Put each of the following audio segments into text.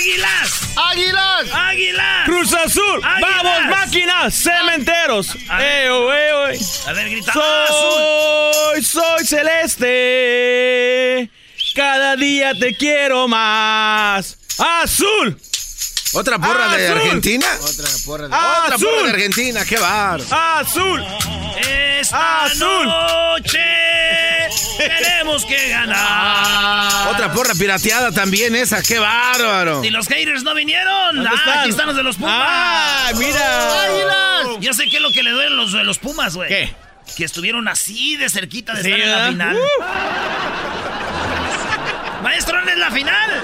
¡Águilas! ¡Águilas! ¡Águilas! ¡Cruz Azul! ¡Águilas! ¡Vamos, máquina! ¡Cementeros! ¡Eo, eo, eo! A ver, grita. ¡Ah, azul! Soy, soy celeste. Cada día te quiero más. ¡Azul! ¿Otra porra de. Argentina? Otra porra de... Otra porra de Argentina, qué bar. ¡Azul! Esta Azul. noche tenemos que ganar. Otra porra pirateada también esa, qué bárbaro. Y los haters no vinieron. ¿Dónde Ah, están? aquí están los de los Pumas. ¡Ah, mira! Yo sé qué es lo que le duelen los de los Pumas, güey. ¿Qué? Que estuvieron así de cerquita de Sí, estar en la final. Maestro, ¿dónde es la final?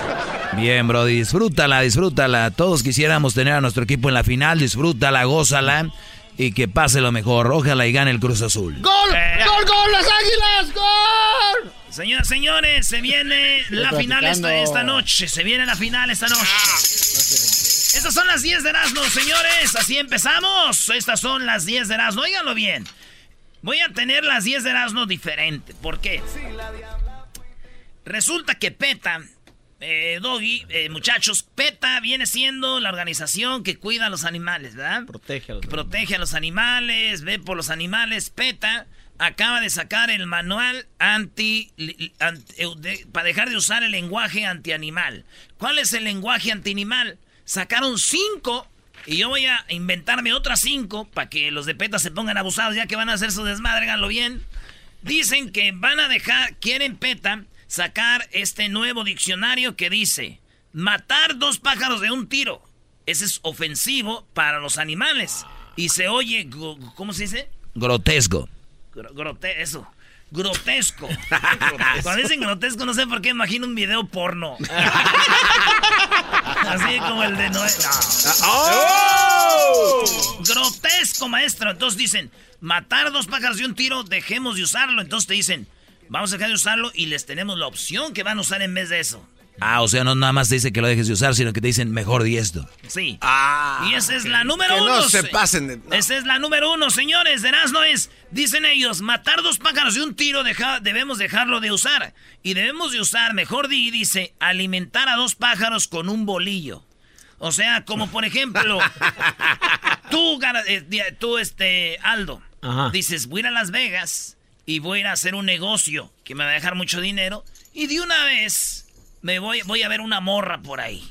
Bien, bro, disfrútala, disfrútala. Todos quisiéramos tener a nuestro equipo en la final, disfrútala, gózala y que pase lo mejor. Ojalá y gane el Cruz Azul. ¡Gol! Eh. ¡Gol, gol! ¡Las águilas! ¡Gol! Señoras, señores, se viene la final esta, esta noche. Se viene la final esta noche. Estas son las 10 de Erasmo, señores. Así empezamos. Estas son las 10 de Erasmo. Óiganlo bien. Voy a tener las 10 de Erasmo diferente. ¿Por qué? Resulta que PETA, eh, Doggy, eh, muchachos, PETA viene siendo la organización que cuida a los animales, ¿verdad? Protege a los que protege a los animales, ve por los animales. PETA acaba de sacar el manual anti, eh, de- para dejar de usar el lenguaje antianimal. ¿Cuál es el lenguaje antianimal? Sacaron cinco y yo voy a inventarme otras cinco para que los de PETA se pongan abusados ya que van a hacer su desmadre, háganlo bien. Dicen que van a dejar, quieren PETA sacar este nuevo diccionario que dice matar dos pájaros de un tiro. Ese es ofensivo para los animales. Y se oye, ¿cómo se dice? Grotesco. Gro- grote eso. Grotesco. Cuando dicen grotesco, no sé por qué imagino un video porno. Así como el de Noé. No. Grotesco, maestro. Entonces dicen, matar dos pájaros de un tiro, dejemos de usarlo. Entonces te dicen, vamos a dejar de usarlo y les tenemos la opción que van a usar en vez de eso. Ah, o sea, no nada más te dice que lo dejes de usar, sino que te dicen mejor di esto. Sí. Ah, y esa es la número que uno. no se se- pasen de- no. Esa es la número uno, señores. De no es, dicen ellos, matar dos pájaros de un tiro deja- debemos dejarlo de usar. Y debemos de usar, mejor di, dice, alimentar a dos pájaros con un bolillo. O sea, como por ejemplo, tú, eh, tú, este, Aldo, Ajá. dices, voy a Las Vegas y voy a ir a hacer un negocio que me va a dejar mucho dinero. Y de una vez me voy, voy a ver una morra por ahí.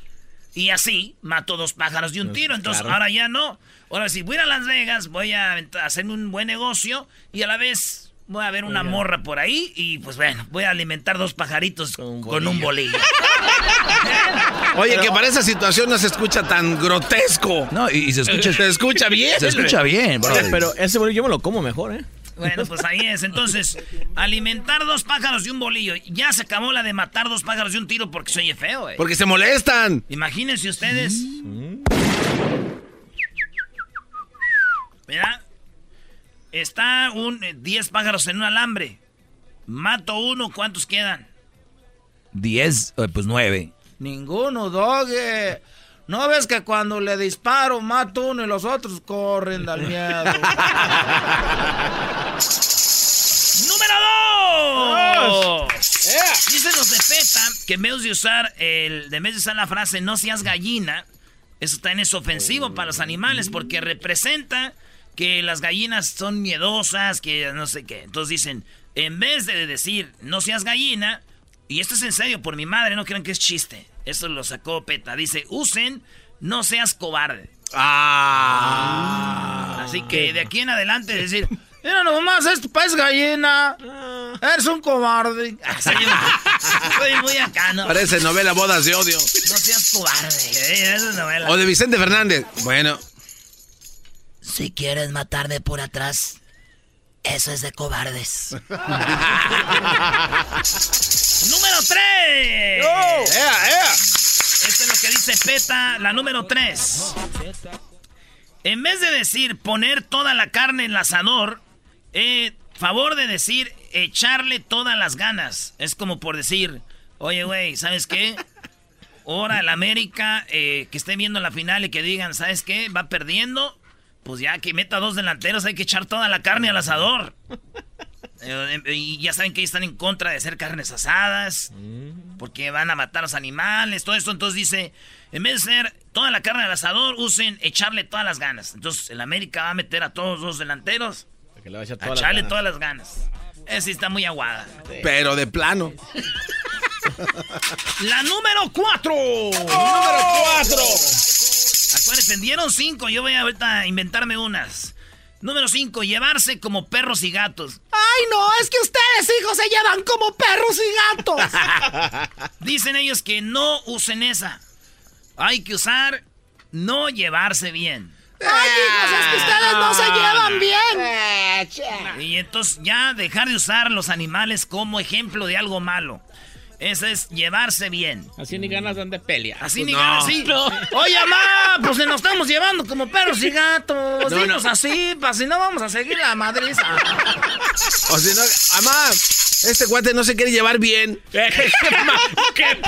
Y así mato dos pájaros de un tiro. Entonces claro. ahora ya no. Ahora si voy a ir a Las Vegas, voy a avent- hacer un buen negocio y a la vez voy a ver una morra por ahí y pues bueno, voy a alimentar dos pajaritos Con un con un bolillo. Oye, que para esa situación no se escucha tan grotesco. No, y, y se escucha, Se escucha bien. se escucha bien, bro. Pero ese bolillo yo me lo como mejor, ¿eh? Bueno, pues ahí es. Entonces, alimentar dos pájaros de un bolillo. Ya se acabó la de matar dos pájaros de un tiro porque se oye feo, eh. Porque se molestan. Imagínense ustedes. Mira, está un 10 pájaros en un alambre. Mato uno, ¿cuántos quedan? Diez, eh, pues nueve. Ninguno, Doge. ¿No ves que cuando le disparo mato uno y los otros corren del miedo? ¡Número 2! Dicen los de PETA que en vez de usar el, en vez de usar la frase no seas gallina, eso también es ofensivo para los animales porque representa que las gallinas son miedosas, que no sé qué. Entonces dicen, en vez de decir no seas gallina, y esto es en serio por mi madre, no crean que es chiste. Esto lo sacó PETA. Dice, usen no seas cobarde. Ah. Así que de aquí en adelante decir, Mira nomás, este pez gallina. Eres un cobarde. "Ah, soy, un- soy muy acá, ¿no? Parece novela Bodas de Odio. No seas cobarde. eh, es novela. O de Vicente Fernández. Bueno, Si quieres matarme por atrás, Eso es de cobardes. número 3. Esto es lo que dice PETA, la número 3. En vez de decir poner toda la carne en el asador, eh, favor de decir echarle todas las ganas. Es como por decir, oye, güey, ¿sabes qué? Ahora el América, eh, que esté viendo la final y que digan, ¿sabes qué? Va perdiendo. Pues ya que meta dos delanteros, hay que echar toda la carne al asador. Eh, y ya saben que están en contra de hacer carnes asadas, porque van a matar a los animales, todo esto. Entonces dice, en vez de hacer toda la carne al asador, usen echarle todas las ganas. Entonces el América va a meter a todos los delanteros a, echarle todas las ganas. Esa está muy aguada. Pero de plano. La número cuatro. Número cuatro. Acuérdense, dieron cinco. Yo voy a ahorita inventarme unas. Número 5, llevarse como perros y gatos. Ay, no, es que ustedes, hijos, se llevan como perros y gatos. Dicen ellos que no usen esa. Hay que usar no llevarse bien. Ay, hijos, es que ustedes no se llevan bien. Y entonces ya dejar de usar los animales como ejemplo de algo malo. Eso es llevarse bien. Así ni ganas dan de pelea. Así ni ganas, sí. Oye, mamá, pues nos estamos llevando como perros y gatos. No, así, para si no vamos a seguir la madriza. o si no, mamá, este cuate no se quiere llevar bien. ¿Qué?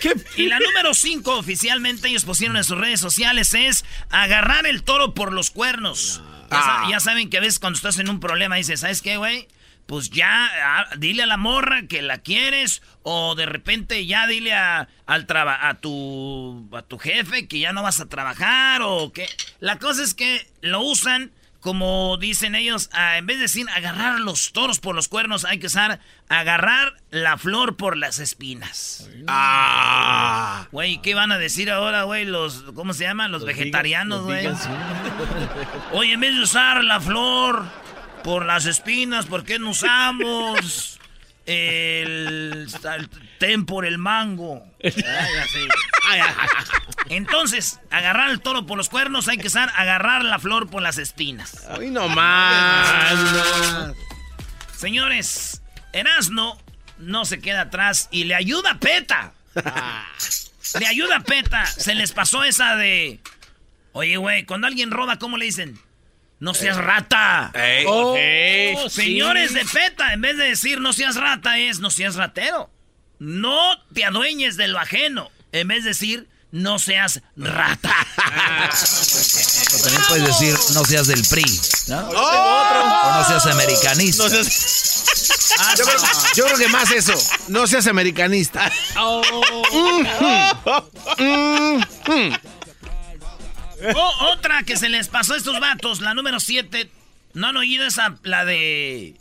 ¿Qué? Y la número 5 oficialmente ellos pusieron en sus redes sociales es agarrar el toro por los cuernos. Ya, ya, saben que a veces cuando estás en un problema dices, ¿sabes qué, güey? Pues ya dile a la morra que la quieres o de repente ya dile a, al a tu a tu jefe que ya no vas a trabajar o que la cosa es que lo usan como dicen ellos, en vez de decir agarrar los toros por los cuernos, hay que usar agarrar la flor por las espinas. Ah. Güey, ¿qué van a decir ahora, güey? Los, ¿cómo se llaman? Los, vegetarianos, güey. Oye, en vez de usar la flor por las espinas, ¿por qué no usamos el, el ten por el mango? Entonces, agarrar el toro por los cuernos hay que usar agarrar la flor por las espinas. Ay, no más. Señores, Erasno no se queda atrás y le ayuda a Peta. Le ayuda a Peta. Se les pasó esa de... Oye, güey, cuando alguien roba, ¿cómo le dicen? No seas rata. Oh, señores de PETA, en vez de decir no seas rata, es no seas ratero. No te adueñes de lo ajeno. En vez de decir no seas rata. también puedes decir no seas del PRI, ¿no? O no seas americanista. yo, creo, que más eso. No seas americanista. Oh. Oh, otra que se les pasó a estos vatos, la número 7. ¿No han oído esa, la de...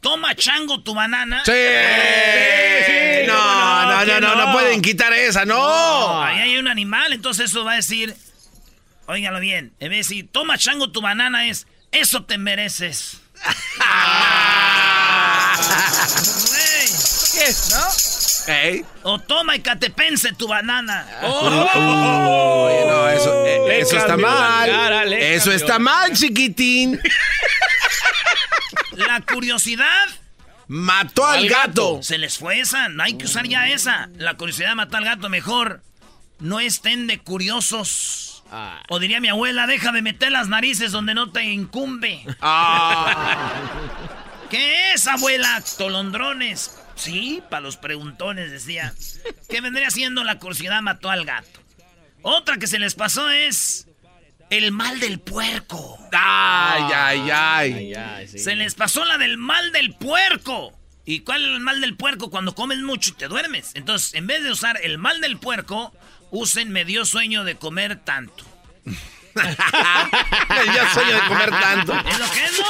Toma chango tu banana? Sí. No, no, no, no, no, pueden quitar esa, no. Ahí hay un animal, entonces eso va a decir... Óigalo bien, en vez de decir, toma chango tu banana es, eso te mereces. ¿Qué? ¿No? O toma y catepense tu banana. Oh. eso, eh, está mal. eso está mal, chiquitín. La curiosidad mató al, gato. Se les fue esa. No hay que usar ya esa. La curiosidad mató al gato. Mejor no estén de curiosos. Ah. O diría mi abuela, deja de meter las narices donde no te incumbe. Ah. ¿Qué es, abuela? Tolondrones. Sí, para los preguntones decía. ¿Qué vendría siendo la curiosidad mató al gato? Otra que se les pasó es el mal del puerco. Ay, ay, ay. Se les pasó la del mal del puerco. ¿Y cuál es el mal del puerco? Cuando comes mucho y te duermes. Entonces, en vez de usar el mal del puerco, usen me dio sueño de comer tanto. me dio sueño de comer tanto. ¿Es lo que es, no?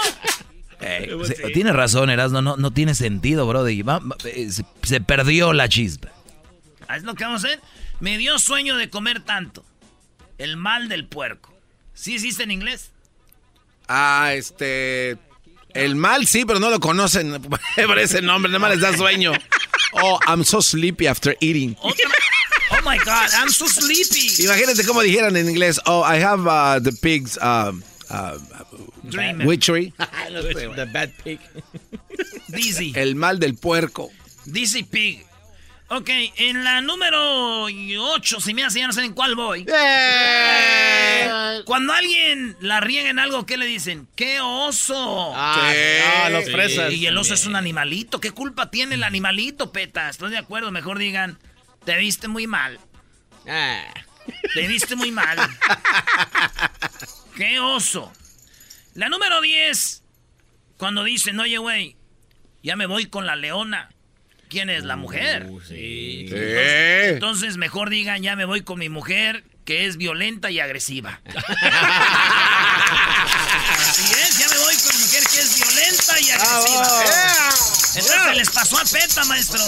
Tiene razón, Erasmo, no, no tiene sentido, bro. Eh, se, perdió la chispa. Ah, es lo que vamos a hacer. Me dio sueño de comer tanto. El mal del puerco. ¿Sí existe en inglés? Ah, este... El mal sí, pero no lo conocen por ese nombre, nada más les da sueño. Oh, I'm so sleepy after eating. Oh my God, I'm so sleepy. Imagínate cómo dijeran en inglés, oh, I have uh, the pigs, uh, uh, Dreamer. Witchery. The bad pig. Dizzy. El mal del puerco. Dizzy Pig. Ok, en la número 8, si me hace ya no sé en cuál voy. Cuando alguien la riega en algo, ¿qué le dicen? ¡Qué oso! Ah, ah, los fresas. y el oso es un animalito. ¿Qué culpa tiene el animalito, peta? Estoy de acuerdo. Mejor digan, te viste muy mal. Ah. Te viste muy mal. ¡Qué oso! La número 10, cuando dicen, oye, güey, ya me voy con la leona. ¿Quién es la mujer? sí. Entonces, mejor digan, ya me voy con mi mujer, que es violenta y agresiva. Así es, ya me voy con mi mujer, que es violenta y agresiva. Entonces, les pasó a Peta, maestro.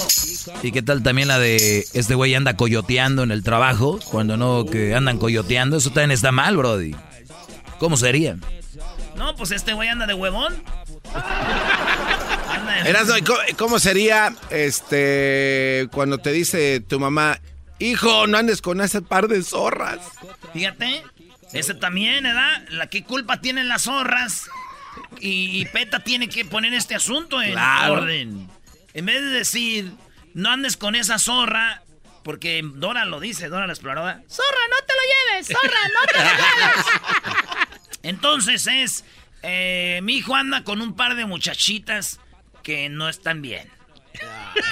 ¿Y qué tal también la de este güey anda coyoteando en el trabajo? Cuando no, que andan coyoteando. Eso también está mal, Brody. ¿Cómo sería? No, pues este güey anda de huevón. Anda de- Erasmo, ¿y ¿cómo, cómo sería este cuando te dice tu mamá, hijo, no andes con ese par de zorras? Fíjate, ese también, ¿verdad? La qué culpa tienen las zorras. Y, y Peta tiene que poner este asunto en Claro. orden. En vez de decir, no andes con esa zorra, porque Dora lo dice, Dora la exploradora. Zorra, no te lo lleves, zorra, no te lo lleves. Entonces es, eh, mi hijo anda con un par de muchachitas que no están bien.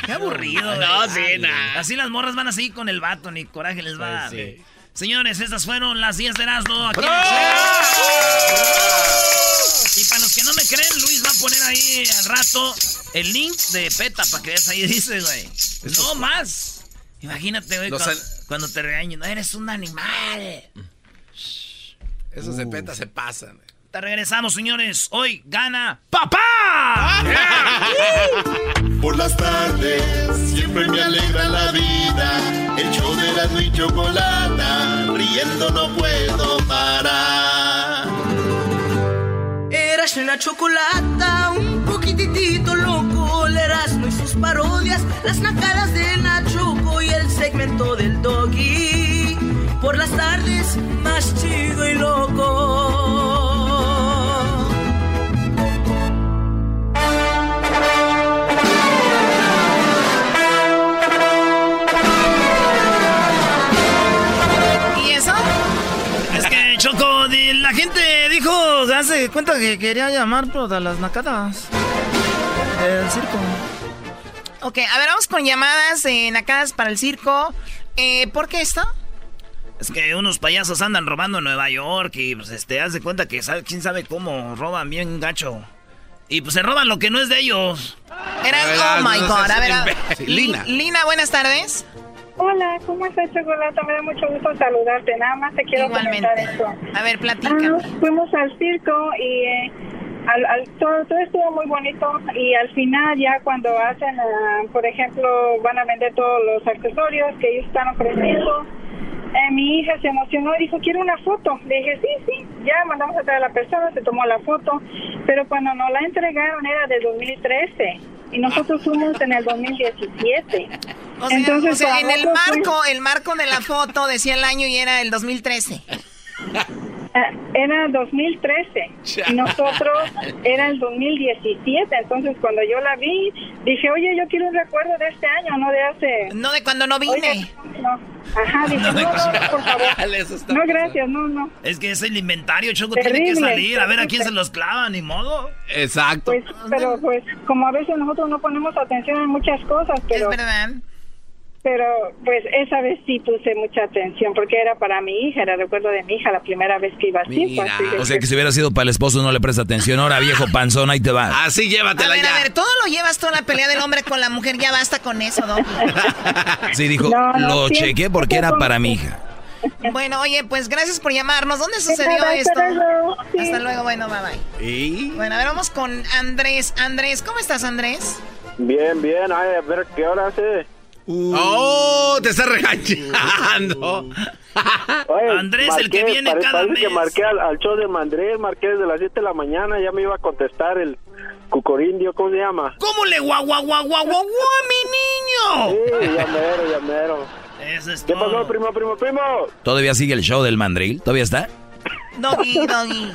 Qué aburrido. No, sí, nah. Así las morras van a seguir con el vato, ni coraje les va a dar. Pues sí. Señores, estas fueron las 10 de Erasmo. Aquí en el. Y para los que no me creen, Luis va a poner ahí al rato el link de PETA para que veas ahí dice, güey. No más. Imagínate, güey, cuando, an- cuando te regañen. No, eres un animal. Esos de peta se pasan. Te regresamos, señores. Hoy gana papá. Por las tardes siempre me alegra la vida. El show de la y chocolata, riendo no puedo parar. Eras la chocolata, un poquitito loco, el Erasmo y sus parodias, las nacadas de Nachoco y el segmento del doggy. Por las tardes, más chido y loco. ¿Y eso? Es que, Choco, la gente dijo, hace cuenta que quería llamar pero a las nacadas del circo. Ok, a ver, vamos con llamadas eh, nacadas para el circo. Eh, ¿Por qué esto? Es que unos payasos andan robando en Nueva York y pues este, haz de cuenta que sabe, quién sabe cómo roban bien gacho. Y pues se roban lo que no es de ellos. Era, A ver, oh my god, a ver, a- imbécil. Li- Lina. Lina, buenas tardes. Hola, ¿cómo estás, Chocolata? Me da mucho gusto saludarte. Nada más te quiero Igualmente. comentar esto. A ver, Ah, platícame. fuimos al circo y eh, al, al- todo, todo estuvo muy bonito y al final ya cuando hacen, ah, por ejemplo, van a vender todos los accesorios que ellos están ofreciendo, eh, mi hija se emocionó y dijo, quiero una foto. Le dije, sí, sí, ya mandamos a traer a la persona, se tomó la foto, pero cuando nos la entregaron era de 2013 y nosotros fuimos en el 2017. O sea, Entonces, o sea, para en el fue- marco, el marco de la foto decía el año y era el 2013. Ah, Era 2013 y nosotros era el 2017. Entonces, cuando yo la vi, dije, oye, yo quiero un recuerdo de este año, no de hace. No de cuando no vine. Oye, no. Ajá, dije, no, no, no, por favor. No, gracias, no, no. Es que es el inventario, Choco, tiene que Terrible, salir. A ver a quién terrible. se los clava, ni modo. Exacto. Pues, pero pues, como a veces nosotros no ponemos atención en muchas cosas, pero, Es verdad. Pero pues esa vez sí puse mucha atención porque era para mi hija, era recuerdo de mi hija la primera vez que iba pues, dije, O sea que si hubiera sido para el esposo no le presta atención. Ahora, viejo panzón, ahí te va. Así A llévatela ver, ya. a ver, todo lo llevas toda la pelea del hombre con la mujer, ya basta con eso, ¿no? Sí, dijo, No, no, lo chequé porque era para mi hija. Bueno, oye, pues gracias por llamarnos. ¿Dónde sucedió nada, esto? hasta luego. Sí. Hasta luego, bueno, bye bye. Y Bueno, a ver, vamos con Andrés. Andrés, ¿cómo estás, Andrés? Bien, bien, ay, a ver qué hora hace. ¡Oh! Te está regañando. Oye, Andrés, el que viene pare- cada parece que mes. marqué al, al show de Mandrés, marqué desde las 7 de la mañana, ya me iba a contestar el cucorindio, ¿cómo se llama? ¿Cómo le guau, guau, guau, guau, guau, guau, mi niño? Sí, ya mero, ya mero. Eso es ¿Qué todo. pasó, primo, primo, primo? ¿Todavía sigue el show del mandril? ¿Todavía está? Doggy, doggy.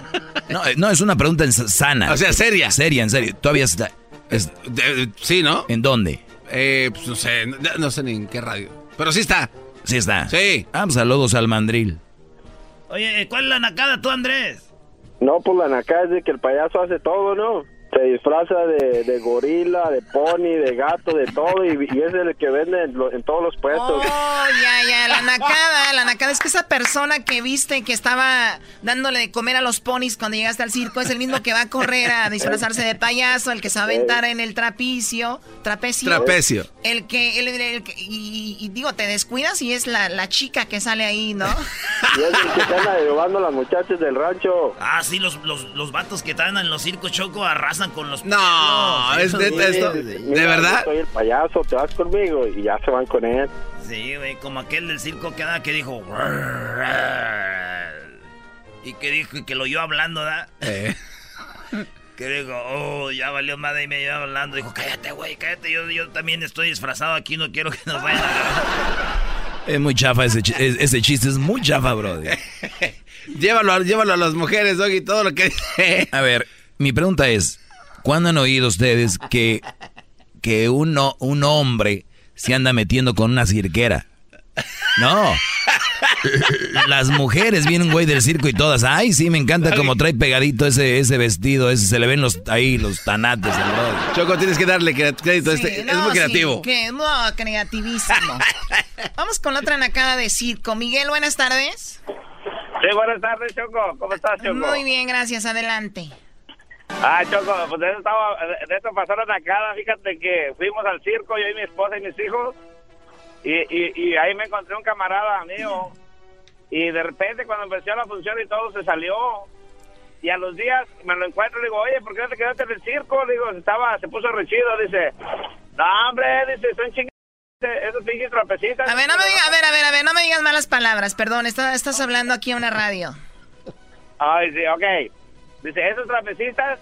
No, eh, no, es una pregunta sana. O sea, seria. Seria, en serio. Todavía está. es- De- sí, ¿no? ¿En dónde? Eh, pues no sé, no, no sé ni en qué radio. Pero sí está. Sí está. Sí. Ah, pues saludos al mandril. Oye, ¿cuál es la nacada tú, Andrés? No, pues la naca es de que el payaso hace todo, ¿no? Se disfraza de, de gorila, de pony, de gato, de todo, y, y es el que vende en, lo- en todos los puestos. Oh, ya, ya, la nacada, la nacada es que esa persona que viste que estaba dándole de comer a los ponis cuando llegaste al circo es el mismo que va a correr a disfrazarse de payaso, el que se va a aventar en el trapicio, trapecio. Trapecio. El que, el, el que- y, y digo, te descuidas y es la, la chica que sale ahí, ¿no? Y es el que anda llevando a las muchachas del rancho. Ah, sí, los, los, los vatos que están en los circos choco arrasan con los No, es neta esto. ¿De mira, verdad? Soy el payaso, te vas conmigo y ya se van con él. Sí, güey, como aquel del circo que, da- que dijo... Y que dijo que lo oyó hablando, ¿da? Eh. Que dijo, oh, ya valió madre y me iba hablando. Dijo, cállate, güey, cállate. Yo, yo también estoy disfrazado aquí, no quiero que nos vayan a agarrar". Es muy chafa ese, chi- es- ese chiste, es muy chafa, bro. Llévalo, a- llévalo a las mujeres, Doggy, todo lo que... A ver, mi pregunta es, ¿cuándo han oído ustedes que, que uno, un hombre se anda metiendo con una cirquera? No. Las mujeres vienen, güey, del circo y todas. Ay, sí, me encanta como trae pegadito ese, ese vestido, ese, se le ven los ahí los tanates brother. Choco, tienes que darle crédito. Sí, este, es no, muy sí, creativo. que, no, creativísimo. Vamos con la otra nacada de circo. Miguel, buenas tardes. Sí, buenas tardes, Choco. ¿Cómo estás, Choco? Muy bien, gracias. Adelante. Ah, Choco, pues de eso, estaba, de esto pasaron acá. Fíjate que fuimos al circo, yo y mi esposa y mis hijos. Y, y, y ahí me encontré un camarada mío. Y de repente, cuando empezó la función y todo, se salió. Y a los días me lo encuentro y le digo, oye, ¿por qué no te quedaste en el circo? Le digo, estaba, se puso rechido. Dice, no, hombre, dice, son chingados esos pinches trapecistas. A ver, no me digas, a ver, a ver, a ver, no me digas malas palabras, perdón, está- estás hablando aquí a una radio. Ay, sí, ok. Dice, esos trapecistas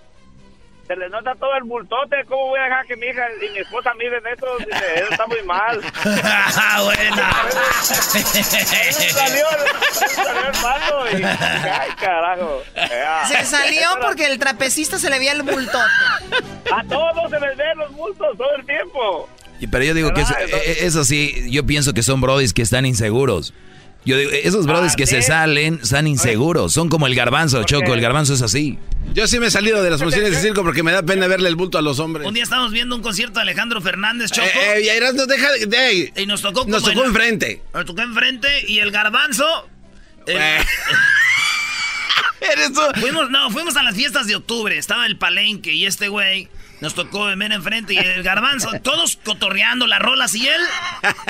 se les nota todo el bultote. ¿Cómo voy a dejar que mi hija y mi esposa miren eso? Dice, eso está muy mal. buena. salió, salió el pato y... Ay, carajo. Se salió porque el trapecista se le veía el bultote. A todos se les ven los bultos todo el tiempo. Pero yo digo que eso, eh, eso sí, yo pienso que son brodis que están inseguros. Yo digo, esos Ah, que se salen están inseguros. Son como el garbanzo, Choco. El garbanzo es así. Yo sí me he salido de las funciones de circo porque me da pena verle el bulto a los hombres. Un día estábamos viendo un concierto de Alejandro Fernández, Choco. Eh, eh, y Eras, no deja de... de- y nos tocó Nos tocó en- enfrente. Nos tocó enfrente y el garbanzo... el- Eres tú. Fuimos, no, fuimos a las fiestas de octubre. Estaba el palenque y este güey nos tocó ver enfrente y el garbanzo. Todos cotorreando las rolas y él,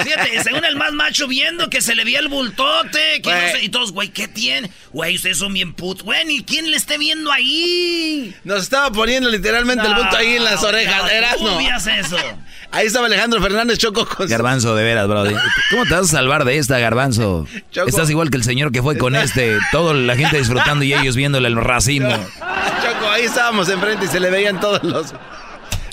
fíjate, según el más macho viendo que se le veía el bultote. que no Güey. sé, y todos, güey, ¿qué tienen? Güey, ustedes son bien put. Güey, ni quién le esté viendo ahí. Nos estaba poniendo literalmente el bulto ahí en las orejas. no, Eras, ¿cómo veías eso? Ahí estaba Alejandro Fernández Choco con Garbanzo, de veras, brody. ¿Cómo te vas a salvar de esta, Garbanzo? Choco. Estás igual que el señor que fue con este. Toda la gente disfrutando y ellos viéndole el racismo. Choco, ahí estábamos enfrente y se le veían todos los...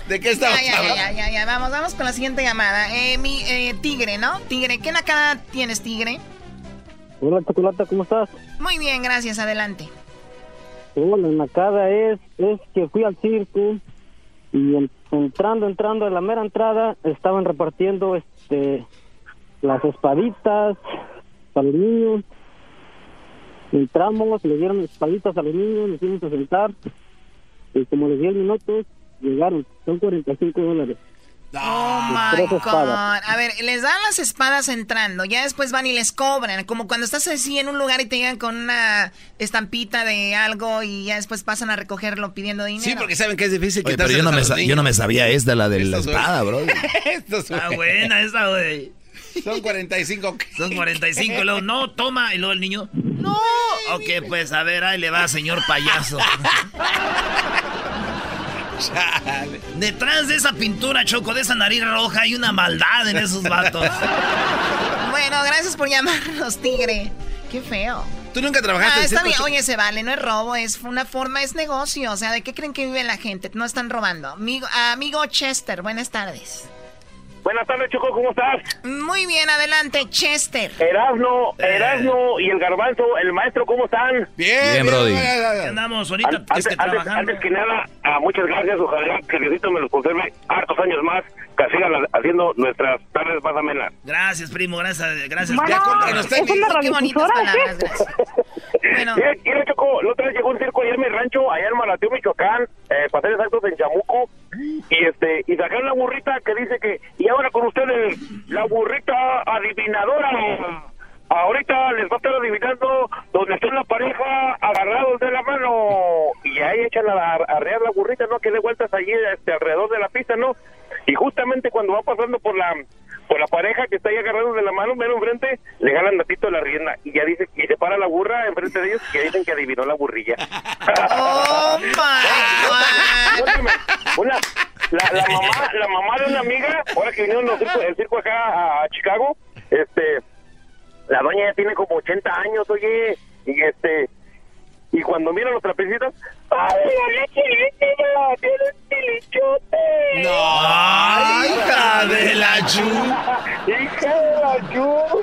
¿De qué estábamos Ya, ya, ya, hablando? ya, ya, ya, vamos, vamos con la siguiente llamada. Eh, mi eh, tigre, ¿no? Tigre, ¿qué nacada tienes, tigre? Hola, Chocolata, ¿cómo estás? Muy bien, gracias, adelante. Hola, la nacada es, es que fui al circo y en- entrando, entrando a la mera entrada estaban repartiendo este las espaditas para los niños. Entramos, le dieron espaditas a los niños, nos fuimos a sentar y como les 10 minutos llegaron, son 45 dólares. Oh my God. A ver, les dan las espadas entrando, ya después van y les cobran. Como cuando estás así en un lugar y te llegan con una estampita de algo y ya después pasan a recogerlo pidiendo dinero. Sí, porque saben que es difícil Oye, pero yo no, me, yo no me sabía esta, la de la espada, bro. Está buena esa, güey. Son 45. Son 45. Y luego, no, toma. Y luego el niño, no. Ok, pues a ver, ahí le va, señor payaso. Detrás de esa pintura, Choco, de esa nariz roja, hay una maldad en esos vatos. Bueno, gracias por llamarnos, tigre. Qué feo. Tú nunca trabajaste Ah, está bien. Oye, se vale, no es robo, es una forma, es negocio. O sea, ¿de qué creen que vive la gente? No están robando. Amigo, amigo Chester, buenas tardes. Buenas tardes, Choco, ¿cómo estás? Muy bien, adelante, Chester. Erasno, Erasno y el Garbanzo, el maestro, ¿cómo están? Bien, Bien, Brody. ¿Qué andamos ahorita? An- es Antes, que antes- trabajando. antes que nada, ah, muchas gracias. Ojalá que Diosito me los conserve hartos años más, que sigan la- haciendo nuestras tardes más amenas. Gracias, primo, gracias. Gracias. Bueno, Ya con- que nos es una Qué bonitas radiodifusora, palabras, gracias. Bueno, Mira, Choco, la otra vez llegó un circo allá en mi rancho, allá en Malateo, Michoacán, eh, para ser exactos, en Chamuco, y este y sacaron la burrita que dice que, y ahora con ustedes, la burrita adivinadora. Ahorita les va a estar adivinando donde está la pareja agarrados de la mano. Y ahí echan a, arrear la burrita, ¿no? Que dé vueltas allí este, alrededor de la pista, ¿no? Y justamente cuando va pasando por la por la pareja que está ahí agarrados de la mano, mero enfrente, le ganan ratito la rienda. Y ya dice, y se para la burra enfrente de ellos, que dicen que adivinó la burrilla. oh my God. Una, la, la mamá, la mamá de una amiga, ahora que vinieron los circo- el circo acá a, a Chicago, este, la doña ya tiene como 80 años, oye, y este, y cuando miran los trapecitos, ¡ay, la líquida! ¡Tiene un! No, hija de la chu. ¡Hija de la chu!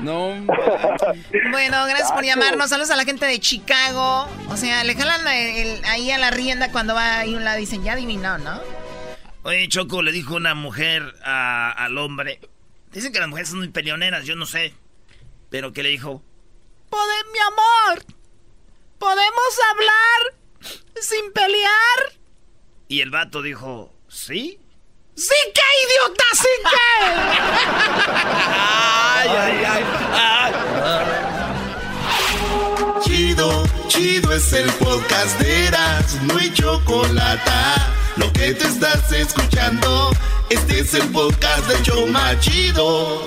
No, Bueno, gracias por llamarnos. Saludos a la gente de Chicago. O sea, le jalan el- el- ahí a la rienda cuando va ahí un lado y dicen, ya adivinó, ¿no? Oye, Choco, le dijo una mujer a- al hombre. Dicen que las mujeres son muy peleoneras, yo no sé. Pero que le dijo, Pode- mi amor, ¿podemos hablar sin pelear? y el vato dijo, ¿sí? ¡Sí que, idiota, sí que! ay, ay, ay. Chido, chido es el podcast de Eras, no hay chocolate. Lo que te estás escuchando, este es el podcast de Choma Chido.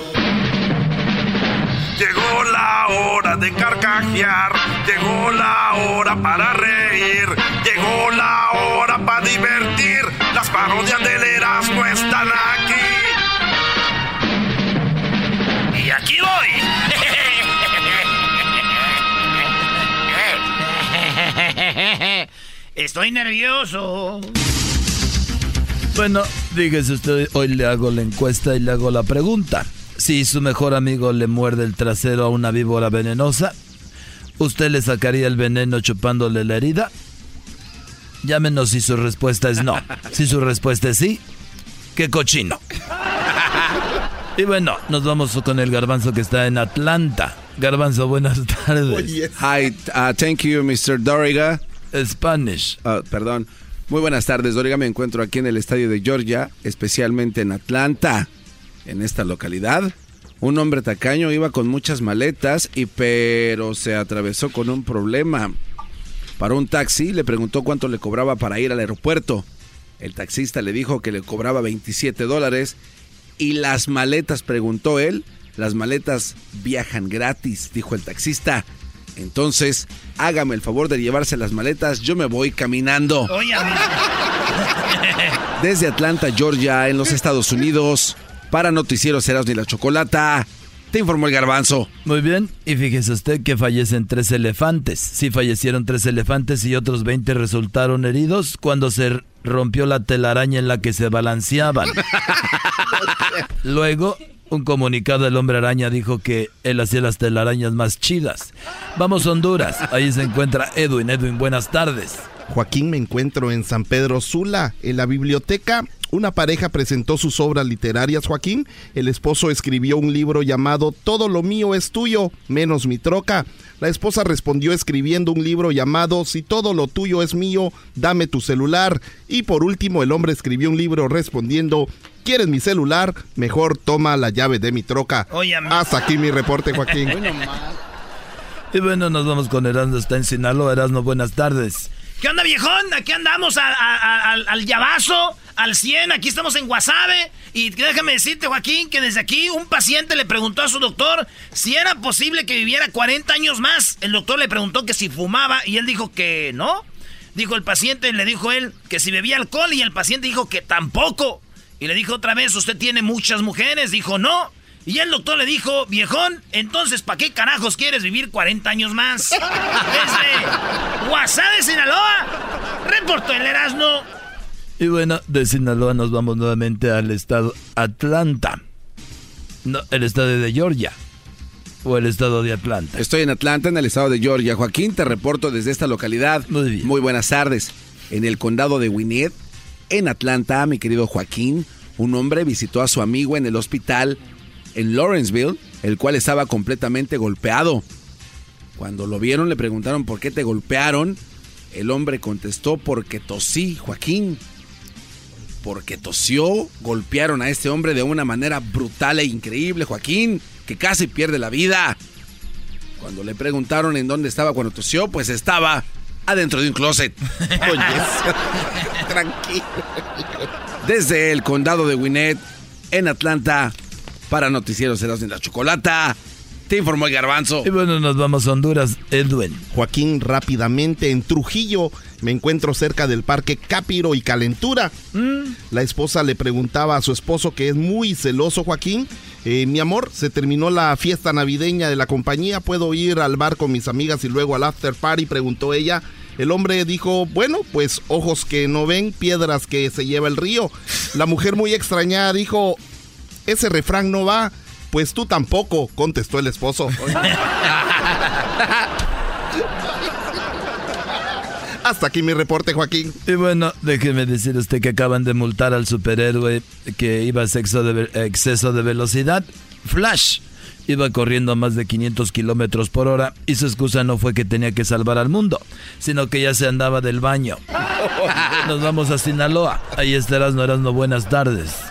Llegó la hora de carcajear, llegó la hora para reír, llegó la hora para divertir. Las parodias del Erasmo están aquí. Y aquí voy. Estoy nervioso. Bueno, fíjese usted, hoy le hago la encuesta y le hago la pregunta. Si su mejor amigo le muerde el trasero a una víbora venenosa, ¿usted le sacaría el veneno chupándole la herida? Llámenos si su respuesta es no. Si su respuesta es sí, qué cochino. Y bueno, nos vamos con el garbanzo que está en Atlanta. Garbanzo, buenas tardes. Hi, uh, thank you, Mr. Doriga. Spanish. Ah, perdón. Muy buenas tardes, Doriga. Me encuentro aquí en el estadio de Georgia, especialmente en Atlanta, en esta localidad. Un hombre tacaño iba con muchas maletas y pero se atravesó con un problema. Paró un taxi, le preguntó cuánto le cobraba para ir al aeropuerto. El taxista le dijo que le cobraba 27 dólares y las maletas, preguntó él. Las maletas viajan gratis, dijo el taxista. Entonces, hágame el favor de llevarse las maletas, yo me voy caminando. Desde Atlanta, Georgia, en los Estados Unidos, para Noticieros Eras ni la Chocolata, te informó el garbanzo. Muy bien, y fíjese usted que fallecen tres elefantes. Sí fallecieron tres elefantes y otros 20 resultaron heridos cuando se rompió la telaraña en la que se balanceaban. Luego, un comunicado del hombre araña dijo que él hacía las telarañas más chidas. Vamos a Honduras, ahí se encuentra Edwin. Edwin, buenas tardes. Joaquín, me encuentro en San Pedro Sula, en la biblioteca. Una pareja presentó sus obras literarias, Joaquín. El esposo escribió un libro llamado Todo lo mío es tuyo, menos mi troca. La esposa respondió escribiendo un libro llamado Si todo lo tuyo es mío, dame tu celular. Y por último, el hombre escribió un libro respondiendo ¿Quieres mi celular? Mejor toma la llave de mi troca. Oye. Hasta aquí mi reporte, Joaquín. Y bueno, nos vamos con Erasmo, está en Sinaloa. Erasmo, buenas tardes. ¿Qué onda, viejón? Aquí andamos a- a- a- al, al llavazo, al 100. Aquí estamos en Guasave. Y déjame decirte, Joaquín, que desde aquí un paciente le preguntó a su doctor si era posible que viviera 40 años más. El doctor le preguntó que si fumaba y él dijo que no. Dijo el paciente, le dijo él que si bebía alcohol y el paciente dijo que tampoco. Y le dijo otra vez, ¿usted tiene muchas mujeres? Dijo no. Y el doctor le dijo, viejón, entonces, ¿para qué carajos quieres vivir 40 años más? Desde Guasave, Sinaloa, reportó el Erasmo. Y bueno, de Sinaloa nos vamos nuevamente al estado Atlanta. No, el estado de Georgia. O el estado de Atlanta. Estoy en Atlanta, en el estado de Georgia. Joaquín, te reporto desde esta localidad. Muy bien. Muy buenas tardes. En el condado de Gwinnett, en Atlanta, mi querido Joaquín, un hombre visitó a su amigo en el hospital en Lawrenceville, el cual estaba completamente golpeado. Cuando lo vieron le preguntaron por qué te golpearon. El hombre contestó porque tosí, Joaquín. Porque tosió, golpearon a este hombre de una manera brutal e increíble, Joaquín, que casi pierde la vida. Cuando le preguntaron en dónde estaba cuando tosió, pues estaba adentro de un closet. Tranquilo. Desde el condado de Gwinnett, en Atlanta, para Noticieros de la Chocolata, te informó el garbanzo. Y bueno, nos vamos a Honduras, Edwin. Joaquín, rápidamente en Trujillo me encuentro cerca del parque Capiro y Calentura. La esposa le preguntaba a su esposo, que es muy celoso, Joaquín. eh, mi amor, se terminó la fiesta navideña de la compañía, ¿puedo ir al bar con mis amigas y luego al after party? Preguntó ella. El hombre dijo, bueno, pues ojos que no ven, piedras que se lleva el río. La mujer muy extrañada dijo, ese refrán no va. Pues tú tampoco, contestó el esposo. Hasta aquí mi reporte, Joaquín. Y bueno, déjeme decir usted que acaban de multar al superhéroe que iba a sexo de exceso de velocidad. Flash. Iba corriendo a más de 500 kilómetros por hora y su excusa no fue que tenía que salvar al mundo, sino que ya se andaba del baño. Nos vamos a Sinaloa. Ahí estarás, no eras no buenas tardes.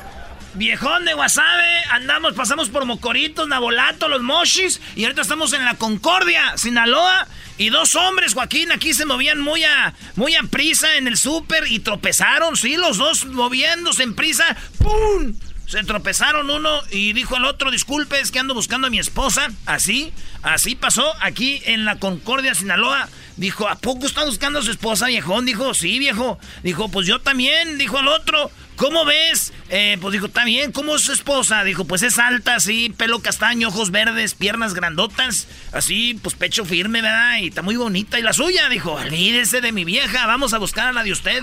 Viejón de Guasave, andamos, pasamos por Mocoritos, Nabolato, Los Mochis, y ahorita estamos en la Concordia, Sinaloa, y dos hombres, Joaquín, aquí se movían muy a, muy a prisa en el súper y tropezaron, sí, los dos moviéndose en prisa, ¡pum! Se tropezaron uno y dijo el otro, disculpe, es que ando buscando a mi esposa, así, así pasó aquí en la Concordia, Sinaloa. Dijo, ¿a poco está buscando a su esposa, viejón? Dijo, sí, viejo. Dijo, pues yo también. Dijo el otro, ¿cómo ves? Eh, pues dijo, está bien, ¿cómo es su esposa? Dijo, pues es alta, así, pelo castaño, ojos verdes, piernas grandotas, así, pues pecho firme, ¿verdad? Y está muy bonita. ¿Y la suya? Dijo, olvídese de mi vieja, vamos a buscar a la de usted.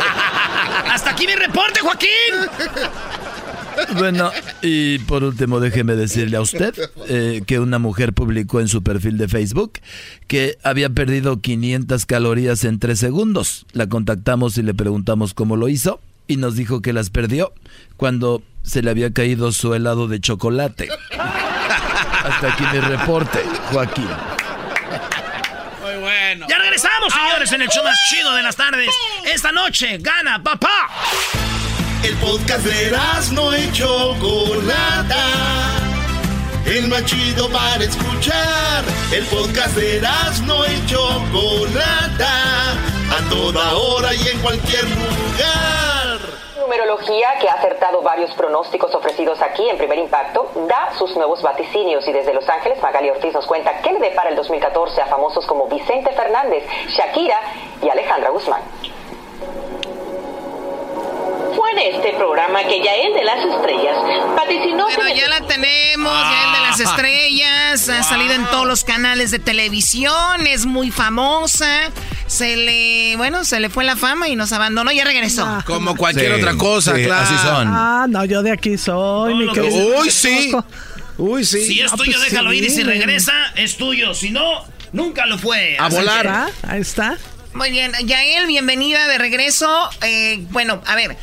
Hasta aquí mi reporte, Joaquín. Bueno, y por último déjeme decirle a usted eh, que una mujer publicó en su perfil de Facebook que había perdido 500 calorías en 3 segundos. La contactamos y le preguntamos cómo lo hizo y nos dijo que las perdió cuando se le había caído su helado de chocolate. Hasta aquí mi reporte, Joaquín. Muy bueno. Ya regresamos, señores, en el show más chido de las tardes. Esta noche gana papá. El podcast de no y Chocolata. El más chido para escuchar. El podcast de no y Chocolata. A toda hora y en cualquier lugar. Numerología, que ha acertado varios pronósticos ofrecidos aquí en Primer Impacto, da sus nuevos vaticinios y desde Los Ángeles Magali Ortiz nos cuenta qué le depara el 2014 a famosos como Vicente Fernández, Shakira y Alejandra Guzmán. Fue en este programa que Yael de las Estrellas vaticinó... Pero ya la tenemos, ya el de las estrellas, ha salido en todos los canales de televisión, es muy famosa. Se le, bueno, se le fue la fama y nos abandonó, ya regresó. Como cualquier Sí, otra cosa, sí, claro. así son. Ah, no, yo de aquí soy, mi que- querido. Uy, sí. Uy, sí. Si es Ah, tuyo, pues déjalo sí. ir. Y si regresa, es tuyo. Si no, nunca lo fue. A Así volar. que- Ah, Ahí está. Muy bien, Yael, bienvenida de regreso. Eh, bueno, a ver,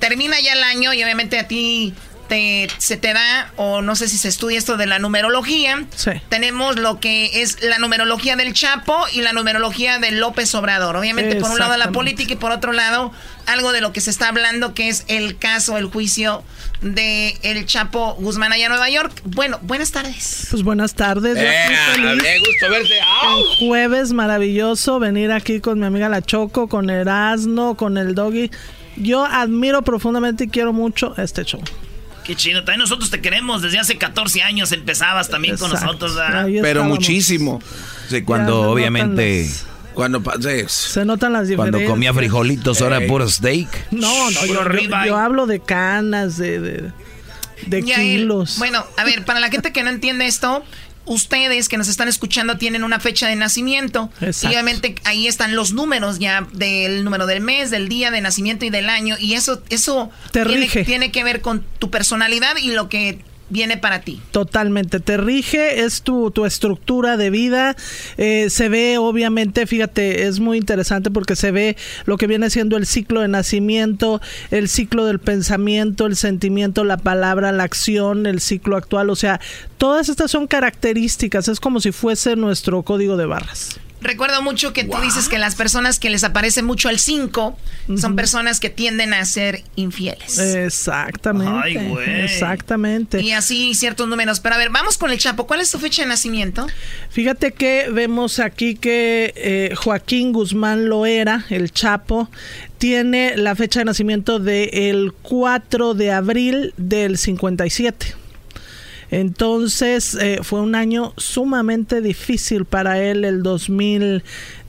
termina ya el año y obviamente a ti te, se te da, o no sé si se estudia esto de la numerología. Sí. Tenemos lo que es la numerología del Chapo y la numerología de López Obrador. Obviamente, por un lado la política y por otro lado algo de lo que se está hablando que es el caso, el juicio de el Chapo Guzmán allá en Nueva York. Bueno, buenas tardes. Pues buenas tardes. Eh, estoy feliz. qué gusto verte. ¡Au! Un jueves maravilloso venir aquí con mi amiga La Choco, con Erasno, con el Doggy. Yo admiro profundamente y quiero mucho este show. Qué chido. También nosotros te queremos. Desde hace 14 años empezabas también con nosotros. Pero estábamos. muchísimo. Sí, cuando obviamente, las- Cuando sí. Se notan las cuando diferencias. comía frijolitos, ahora Ey. puro steak. No, no, yo, yo- hablo de canas, de, de, kilos. Bueno, a ver, para la gente que no entiende esto, ustedes que nos están escuchando tienen una fecha de nacimiento. Y obviamente ahí están los números ya del número del mes, del día de nacimiento y del año. Y eso, eso tiene, tiene que ver con tu personalidad y lo que viene para ti. Totalmente, te rige, es tu, tu estructura de vida, eh, se ve obviamente, fíjate, es muy interesante porque se ve lo que viene siendo el ciclo de nacimiento, el ciclo del pensamiento, el sentimiento, la palabra, la acción, el ciclo actual, o sea, todas estas son características, es como si fuese nuestro código de barras. Recuerdo mucho que tú dices que las personas que les aparece mucho al 5 son personas que tienden a ser infieles. Exactamente. Exactamente. Y así ciertos números. Pero a ver, vamos con el Chapo. ¿Cuál es tu fecha de nacimiento? Fíjate que vemos aquí que eh, Joaquín Guzmán Loera, el Chapo, tiene la fecha de nacimiento del 4 de abril del 57. Entonces eh, fue un año sumamente difícil para él el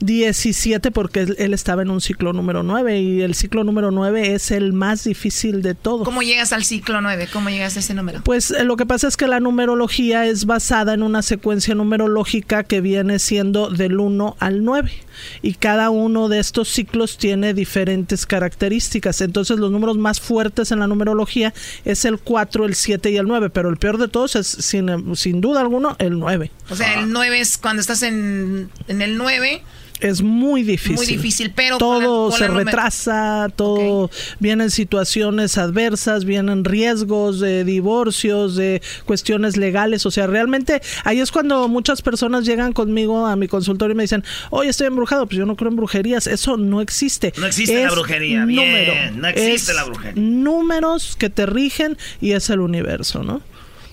2017 porque él, estaba en un ciclo número 9 y el ciclo número 9 es el más difícil de todos. ¿Cómo llegas al ciclo 9? ¿Cómo llegas a ese número? Pues eh, lo que pasa es que la numerología es basada en una secuencia numerológica que viene siendo del 1 al 9 y cada uno de estos ciclos tiene diferentes características. Entonces los números más fuertes en la numerología es el 4, el 7 y el 9, pero el peor de todos es sin, sin duda alguno el 9. O sea, el 9 es cuando estás en, en el 9 es muy difícil. Muy difícil, pero todo se retrasa, todo vienen situaciones adversas, vienen riesgos de divorcios, de cuestiones legales, o sea, realmente ahí es cuando muchas personas llegan conmigo a mi consultorio y me dicen, "Oye, estoy embrujado." Pues yo no creo en brujerías, eso no existe. No existe la brujería, bien, no existe la brujería. Números que te rigen y es el universo, ¿no?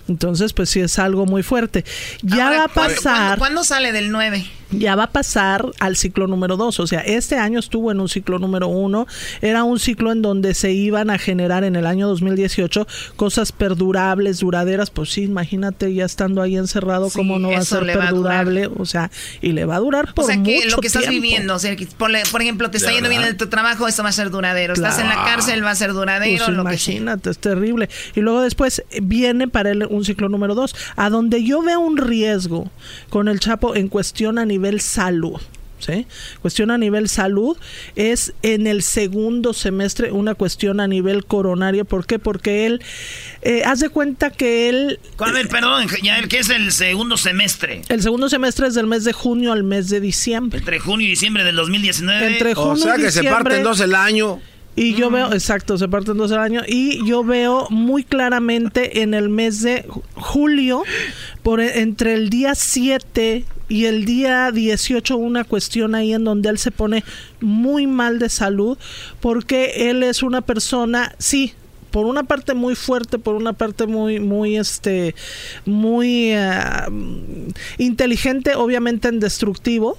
Entonces, pues sí es algo muy fuerte. Ya va a pasar. ¿cuándo, sale del 9? Ya va a pasar al ciclo número dos. O sea, este año estuvo en un ciclo número uno. Era un ciclo en donde se iban a generar en el año 2018 cosas perdurables, duraderas. Pues sí, imagínate ya estando ahí encerrado, cómo no va a ser perdurable. O sea, y le va a durar por O sea, que lo que estás viviendo, o sea, por, ejemplo, te está yendo bien en tu trabajo, esto va a ser duradero. Estás en la cárcel, va a ser duradero. Pues imagínate, es terrible. Y luego después viene para él un ciclo número dos, a donde yo veo un riesgo con el Chapo en cuestión a nivel nivel salud. ¿Sí? Cuestión a nivel salud es en el segundo semestre una cuestión a nivel coronario. ¿Por qué? Porque él, eh, haz de cuenta que él... A ver, perdón, ya ¿qué es el segundo semestre? El segundo semestre es del mes de junio al mes de diciembre. Entre junio y diciembre del 2019. Entre junio o sea que se parten dos el año. Y yo veo, exacto, se parten dos el año. Y yo veo muy claramente en el mes de julio, por entre el día 7 y el día 18 una cuestión ahí en donde él se pone muy mal de salud porque él es una persona, sí, por una parte muy fuerte, por una parte muy, muy, este, muy eh, inteligente, obviamente en destructivo,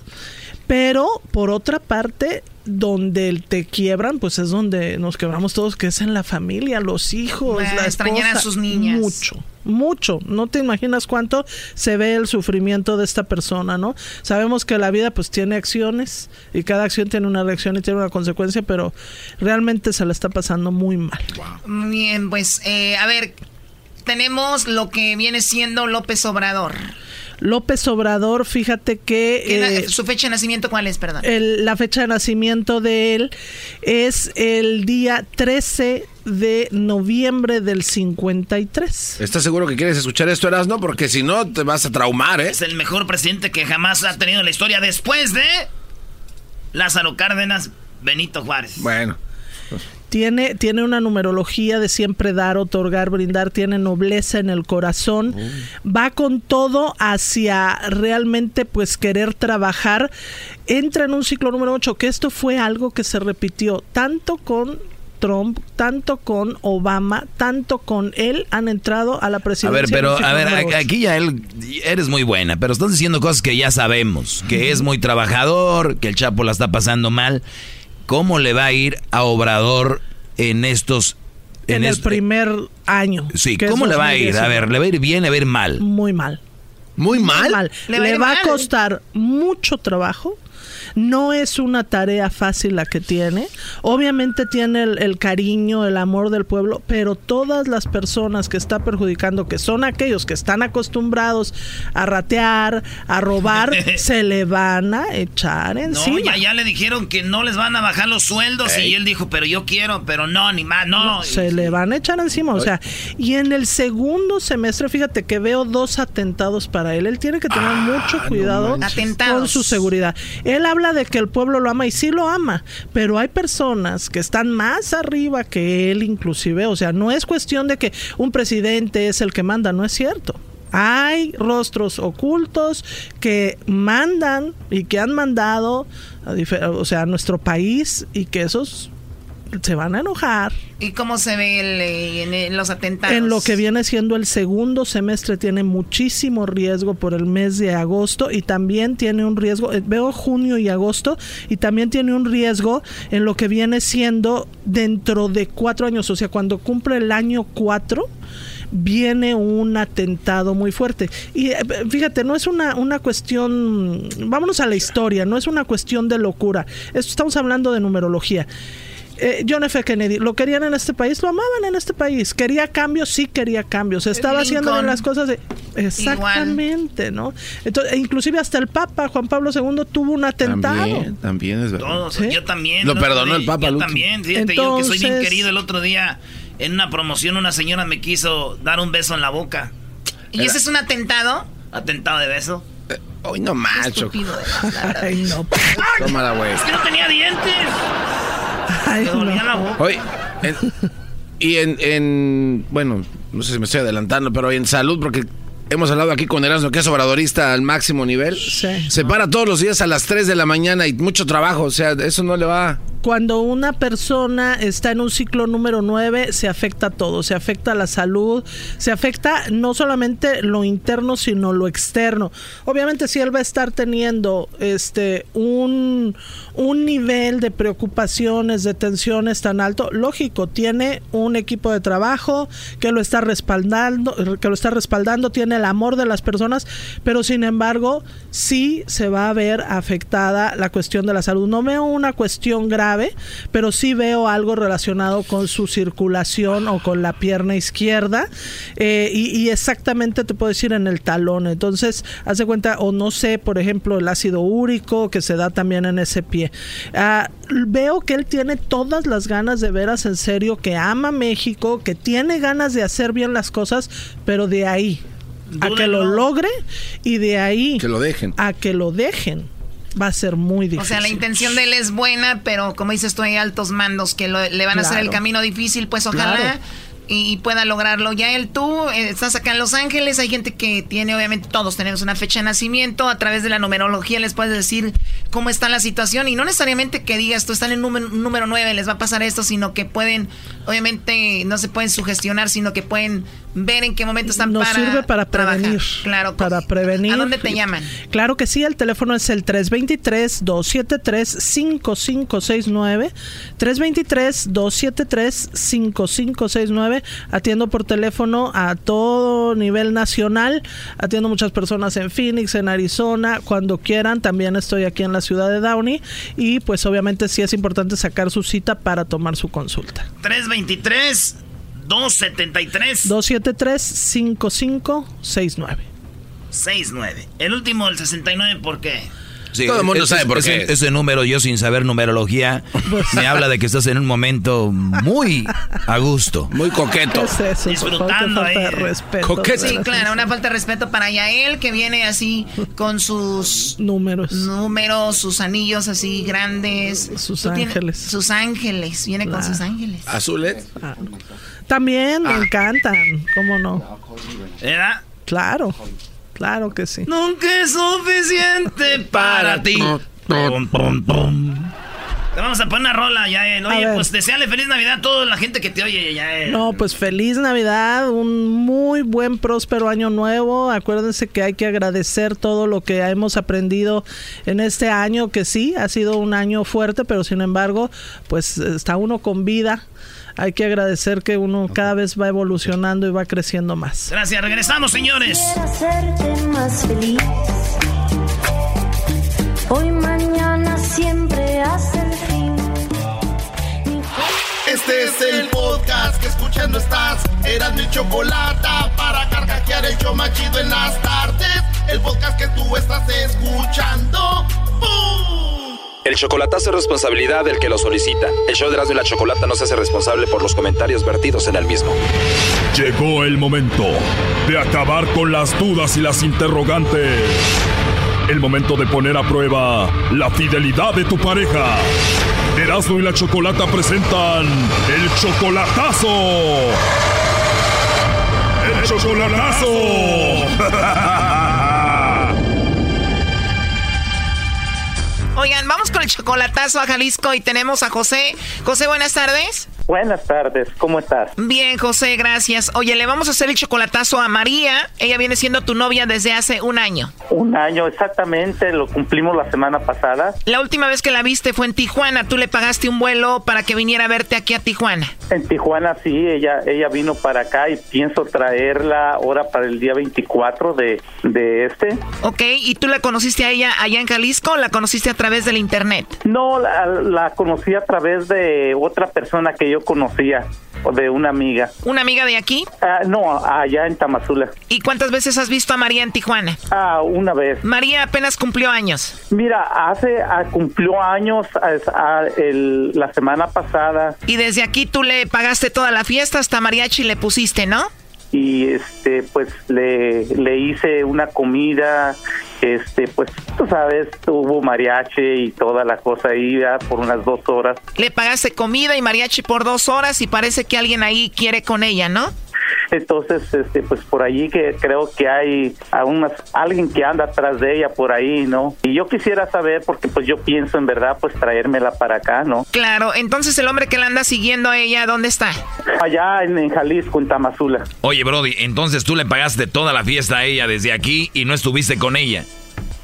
pero por otra parte donde te quiebran, pues es donde nos quebramos todos, que es en la familia, los hijos, la extrañar a sus niñas. Mucho, mucho. No te imaginas cuánto se ve el sufrimiento de esta persona, ¿no? Sabemos que la vida pues tiene acciones y cada acción tiene una reacción y tiene una consecuencia, pero realmente se la está pasando muy mal. Bien, pues eh, a ver, tenemos lo que viene siendo López Obrador. López Obrador, fíjate que... Eh, ¿Su fecha de nacimiento cuál es, perdón? la fecha de nacimiento de él es el día 13 de noviembre del 53. ¿Estás seguro que quieres escuchar esto, Erasno? Porque si no, te vas a traumar, ¿eh? Es el mejor presidente que jamás ha tenido la historia después de Lázaro Cárdenas, Benito Juárez. Bueno. Tiene, tiene una numerología de siempre dar, otorgar, brindar, tiene nobleza en el corazón, oh. va con todo hacia realmente pues querer trabajar, entra en un ciclo número 8, que esto fue algo que se repitió tanto con Trump, tanto con Obama, tanto con él han entrado a la presidencia. A ver, pero a ver, aquí ya él eres muy buena, pero estás diciendo cosas que ya sabemos, que es muy trabajador, que el Chapo la está pasando mal. ¿Cómo le va a ir a Obrador en estos... En, el primer año. Sí, ¿cómo le va a ir? A ver, ¿le va a ir bien, le va a ir mal? Muy mal. ¿Muy mal? Le va, a, costar mucho trabajo No es una tarea fácil la que tiene. Obviamente tiene el, el cariño, el amor del pueblo, pero todas las personas que está perjudicando, que son aquellos que están acostumbrados a ratear, a robar, se le van a echar No, encima. ya, ya le dijeron que no les van a bajar los sueldos y él dijo, pero yo quiero, pero no, ni más, no. Se le van a echar encima, o sea, y en el segundo semestre, fíjate que veo dos atentados para él. Él tiene que tener mucho cuidado con su seguridad. Él habla de que el pueblo lo ama y sí lo ama, pero hay personas que están más arriba que él inclusive, o sea, no es cuestión de que un presidente es el que manda, no es cierto. Hay rostros ocultos que mandan y que han mandado a, o sea, a nuestro país y que esos se van a enojar ¿Y cómo se ve el, eh, en, en los atentados? en lo que viene siendo el segundo semestre tiene muchísimo riesgo por el mes de agosto y también tiene un riesgo, eh, veo junio y agosto, y también tiene un riesgo en lo que viene siendo dentro de cuatro años, o sea, cuando cumple el año cuatro viene un atentado muy fuerte. Y eh, fíjate, no es una, una cuestión, vámonos a la historia, no es una cuestión de locura, Esto estamos hablando de numerología. Eh, John F. Kennedy, ¿lo querían en este país? Lo amaban en este país. ¿Quería cambios? Sí quería cambios. Estaba haciendo las cosas de... Exactamente, ¿no? Entonces, e inclusive hasta el Papa, Juan Pablo II, tuvo un atentado. También, también es verdad. Todos, yo también. Lo perdonó el Papa, Yo también, fíjate, yo que soy bien Entonces- querido el otro día en una promoción una señora me quiso dar un beso en la boca. ¿Y ese es un atentado? Atentado de beso. Hoy no macho. Estúpido, Ay, no. Tómala, güey. Es que no tenía dientes. Ay, Me dolía la boca. Oye, en- y en, en- bueno, no sé si me estoy adelantando, pero en salud, porque hemos hablado aquí con Erasmo, que es obradorista al máximo nivel. Se para todos los días a las 3 de la mañana y mucho trabajo, o sea, eso no le va... Cuando una persona está en un ciclo número 9, se afecta todo, se afecta la salud, se afecta no solamente lo interno, sino lo externo. Obviamente si él va a estar teniendo este un, un nivel de preocupaciones, de tensiones tan alto, lógico, tiene un equipo de trabajo que lo está respaldando, que lo está respaldando, tiene el amor de las personas, pero sin embargo, sí se va a ver afectada la cuestión de la salud. No veo una cuestión grave, pero sí veo algo relacionado con su circulación o con la pierna izquierda eh, y, exactamente te puedo decir en el talón. Entonces, hace cuenta, o no sé, por ejemplo, el ácido úrico que se da también en ese pie. Ah, veo que él tiene todas las ganas de veras en serio, que ama México, que tiene ganas de hacer bien las cosas, pero de ahí a que lo logre y de ahí Que lo dejen. a que lo dejen va a ser muy O difícil. sea, la intención de él es buena, pero como dices tú, hay altos mandos que lo- le van a hacer el camino difícil, pues ojalá Claro. Y, pueda lograrlo. Ya él, tú, eh, estás acá en Los Ángeles, hay gente que tiene, obviamente todos tenemos una fecha de nacimiento, a través de la numerología les puedes decir cómo está la situación y no necesariamente que digas tú están en número, número 9, les va a pasar esto, sino que pueden, obviamente no se pueden sugestionar, sino que pueden ver en qué momento están Nos para sirve para trabajar. prevenir. Claro, Para prevenir. ¿A dónde te llaman? Claro que sí, el teléfono es el 323-273-5569. 323-273-5569. Atiendo por teléfono a todo nivel nacional. Atiendo muchas personas en Phoenix, en Arizona, cuando quieran. También estoy aquí en la ciudad de Downey. Y pues obviamente sí es importante sacar su cita para tomar su consulta. 323 273 273-5569. 69. El último, el 69, ¿por qué? Sí, Todo el mundo ese- sabe por ese- qué. Ese número, yo sin saber numerología, me habla de que estás en un momento muy a gusto. Muy coqueto. ¿Qué es eso? Disfrutando ahí. respeto. Coqueto. Sí, claro, una falta de respeto para Yael, que viene así con sus Números. números, sus anillos así grandes. Sus ángeles. Sus ángeles, viene con sus ángeles. ¿Azules? También me encantan, ¿cómo no? ¿Era? Claro, claro que sí. Nunca es suficiente para ti. Pum, pum, pum. Te vamos a poner una rola, Yael. A Oye, pues deseale feliz Navidad a toda la gente que te oye, Yael. No, pues feliz Navidad, un muy buen próspero año nuevo. Acuérdense que hay que agradecer todo lo que hemos aprendido en este año, que sí, ha sido un año fuerte, pero sin embargo, pues está uno con vida. Hay que agradecer que uno cada vez va evolucionando y va creciendo más. Gracias, regresamos, señores. hacerte más feliz. Hoy, mañana, siempre hace el fin. Este es el podcast que escuchando estás. Eran mi chocolate para carcajear el yo machido en las tardes. El podcast que tú estás escuchando. ¡Bum! El chocolatazo es responsabilidad del que lo solicita. El show de Erasmo y la Chocolata no se hace responsable por los comentarios vertidos en el mismo. Llegó el momento de acabar con las dudas y las interrogantes. El momento de poner a prueba la fidelidad de tu pareja. Erasmo y la Chocolata presentan el chocolatazo. El chocolatazo. Oigan, vamos con el chocolatazo a Jalisco y tenemos a José. José, buenas tardes. Buenas tardes, ¿cómo estás? Bien, José, gracias. Oye, le vamos a hacer el chocolatazo a María. Ella viene siendo tu novia desde hace un año. Un año exactamente, lo cumplimos la semana pasada. La última vez que la viste fue en Tijuana. Tú le pagaste un vuelo para que viniera a verte aquí a Tijuana. En Tijuana sí, ella ella vino para acá y pienso traerla ahora para el día 24 de, de este. Ok, ¿y tú la conociste a ella allá en Jalisco o la conociste a través del internet? No, la, la conocí a través de otra persona que yo conocía, o de una amiga. ¿Una amiga de aquí? Ah, no, allá en Tamazula. ¿Y cuántas veces has visto a María en Tijuana? Ah, una vez. María apenas cumplió años. Mira, hace, ah, cumplió años ah, ah, el- la semana pasada Y desde aquí tú le pagaste toda la fiesta, hasta mariachi le pusiste, ¿no? Y este pues le, le hice una comida este pues tú sabes hubo mariachi y toda la cosa ahí ¿verdad? por unas dos horas Le pagaste comida y mariachi por dos horas y parece que alguien ahí quiere con ella, ¿no? Entonces este pues por allí que creo que hay a unas- alguien que anda atrás de ella por ahí no y yo quisiera saber porque pues yo pienso en verdad pues traérmela para acá no Claro, entonces el hombre que la anda siguiendo a ella, ¿dónde está? allá en, en Jalisco en Tamazula Oye, Brody, entonces tú le pagaste toda la fiesta a ella desde aquí y no estuviste con ella.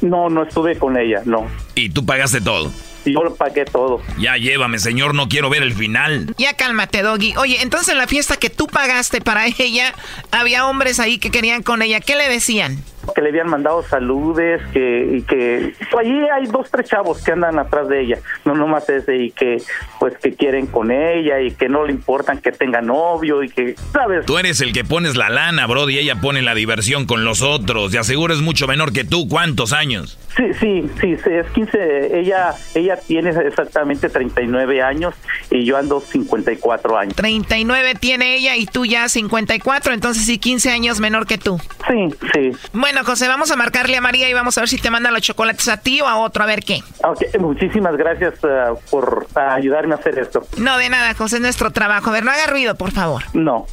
no no estuve con ella no Y tú pagaste todo. Yo lo pagué todo Ya llévame, señor, no quiero ver el final. Ya cálmate, Doggy. Oye, entonces en la fiesta que tú pagaste para ella, había hombres ahí que querían con ella. ¿Qué le decían? Que le habían mandado saludes que y que pues, allí hay dos tres chavos que andan atrás de ella no nomás ese y que pues que quieren con ella y que no le importan que tenga novio y que sabes Tú eres el que pones la lana, Brody, y ella pone la diversión con los otros. De aseguro es mucho menor que tú. ¿Cuántos años? sí sí sí sí, es 15 ella ella tiene exactamente 39 años y yo ando 54 años 39 tiene ella y tú ya 54, entonces sí 15 años menor que tú. sí sí Bueno, José, vamos a marcarle a María y vamos a ver si te manda los chocolates a ti o a otro, a ver qué. Ok, muchísimas gracias uh, por uh, ayudarme a hacer esto No, de nada, José, es nuestro trabajo. A ver, no haga ruido, por favor. no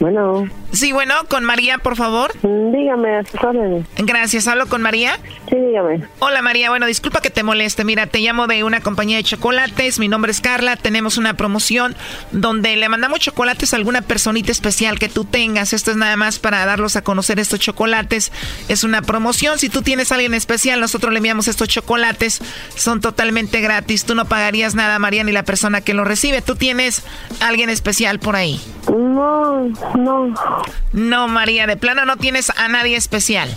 Bueno. Sí, bueno, con María, por favor. Dígame, a sus órdenes. Gracias, ¿hablo con María? Sí, dígame. Hola María, bueno, disculpa que te moleste. Mira, te llamo de una compañía de chocolates. Mi nombre es Carla. Tenemos una promoción donde le mandamos chocolates a alguna personita especial que tú tengas. Esto es nada más para darlos a conocer estos chocolates. Es una promoción. Si tú tienes a alguien especial, nosotros le enviamos estos chocolates. Son totalmente gratis. Tú no pagarías nada, María, ni la persona que lo recibe. Tú tienes a alguien especial por ahí. No, no. No, María, de plano no tienes a nadie especial.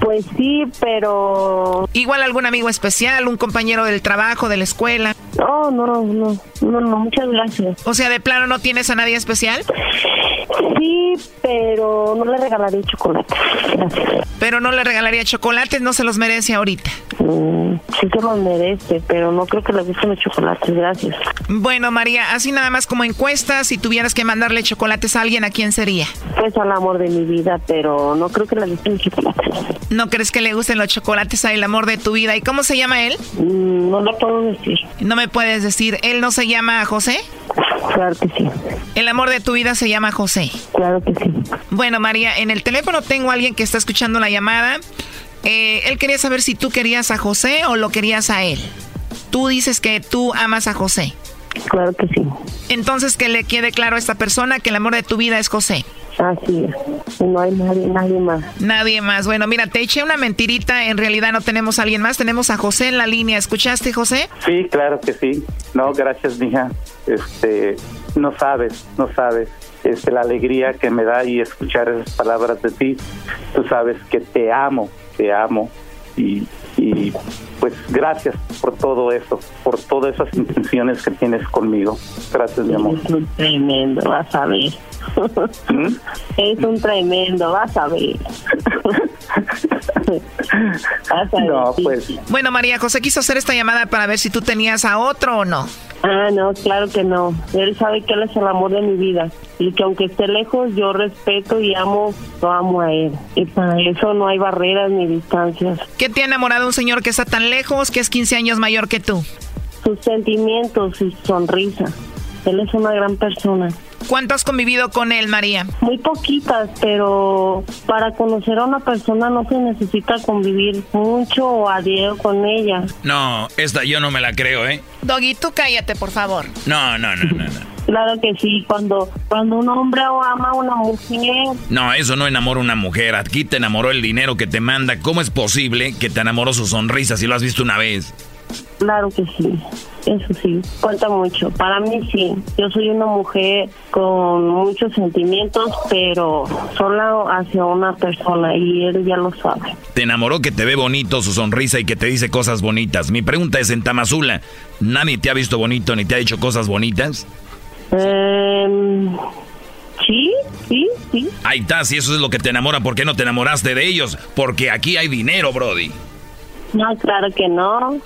Pues sí, pero... Igual algún amigo especial, un compañero del trabajo, de la escuela. No, no, no, no, no, muchas gracias. O sea, de plano no tienes a nadie especial. Sí, pero no le regalaría chocolate. Gracias. Pero no le regalaría chocolates, no se los merece ahorita. Mm, sí se los merece, pero no creo que le gusten los chocolates. Gracias. Bueno, María, así nada más como encuesta, si tuvieras que mandarle chocolates a alguien, ¿a quién sería? Pues al amor de mi vida, pero no creo que le gusten los chocolates. ¿No crees que le gusten los chocolates al amor de tu vida? ¿Y cómo se llama él? Mm, no lo puedo decir. No me puedes decir, ¿él no se llama José? Claro que sí. El amor de tu vida se llama José. Claro que sí. Bueno, María, en el teléfono tengo a alguien que está escuchando la llamada. Eh, él quería saber si tú querías a José o lo querías a él. Tú dices que tú amas a José. Claro que sí. Entonces que le quede claro a esta persona que el amor de tu vida es José. Así es. No hay nadie, nadie más. Nadie más. Bueno, mira, te eché una mentirita. En realidad no tenemos a alguien más. Tenemos a José en la línea. ¿Escuchaste, José? Sí, claro que sí. No, gracias, mija. Este, no sabes, no sabes. Este, la alegría que me da y escuchar esas palabras de ti. Tú sabes que te amo, te amo y, y pues gracias por todo eso, por todas esas intenciones que tienes conmigo. Gracias, mi amor. Es tremendo, vas a ver. ¿Mm? Es un tremendo, vas a ver. Vas a ver, No, sí. pues Bueno, María José quiso hacer esta llamada para ver si tú tenías a otro o no. Ah, no, claro que no. Él sabe que él es el amor de mi vida. Y que aunque esté lejos, yo respeto y amo, lo amo a él. Y para eso no hay barreras ni distancias. ¿Qué te ha enamorado de un señor que está tan lejos, que es 15 años mayor que tú? Sus sentimientos y su sonrisa. Él es una gran persona. ¿Cuánto has convivido con él, María? Muy poquitas, pero para conocer a una persona no se necesita convivir mucho o a diario con ella. No, esta yo no me la creo, ¿eh? Doggy, tú cállate, por favor. No, no, no, no, no. Claro que sí, cuando, cuando un hombre ama a una mujer, No, eso no enamora a una mujer. Aquí te enamoró el dinero que te manda. ¿Cómo es posible que te enamoró su sonrisa si lo has visto una vez? Claro que sí. Eso sí, cuenta mucho. Para mí sí. Yo soy una mujer con muchos sentimientos, pero solo hacia una persona y él ya lo sabe. Te enamoró que te ve bonito su sonrisa y que te dice cosas bonitas. Mi pregunta es, en Tamazula, ¿nadie te ha visto bonito ni te ha dicho cosas bonitas? Em, sí, sí, sí. Ahí está, si eso es lo que te enamora, ¿por qué no te enamoraste de ellos? Porque aquí hay dinero, Brody. No, claro que no.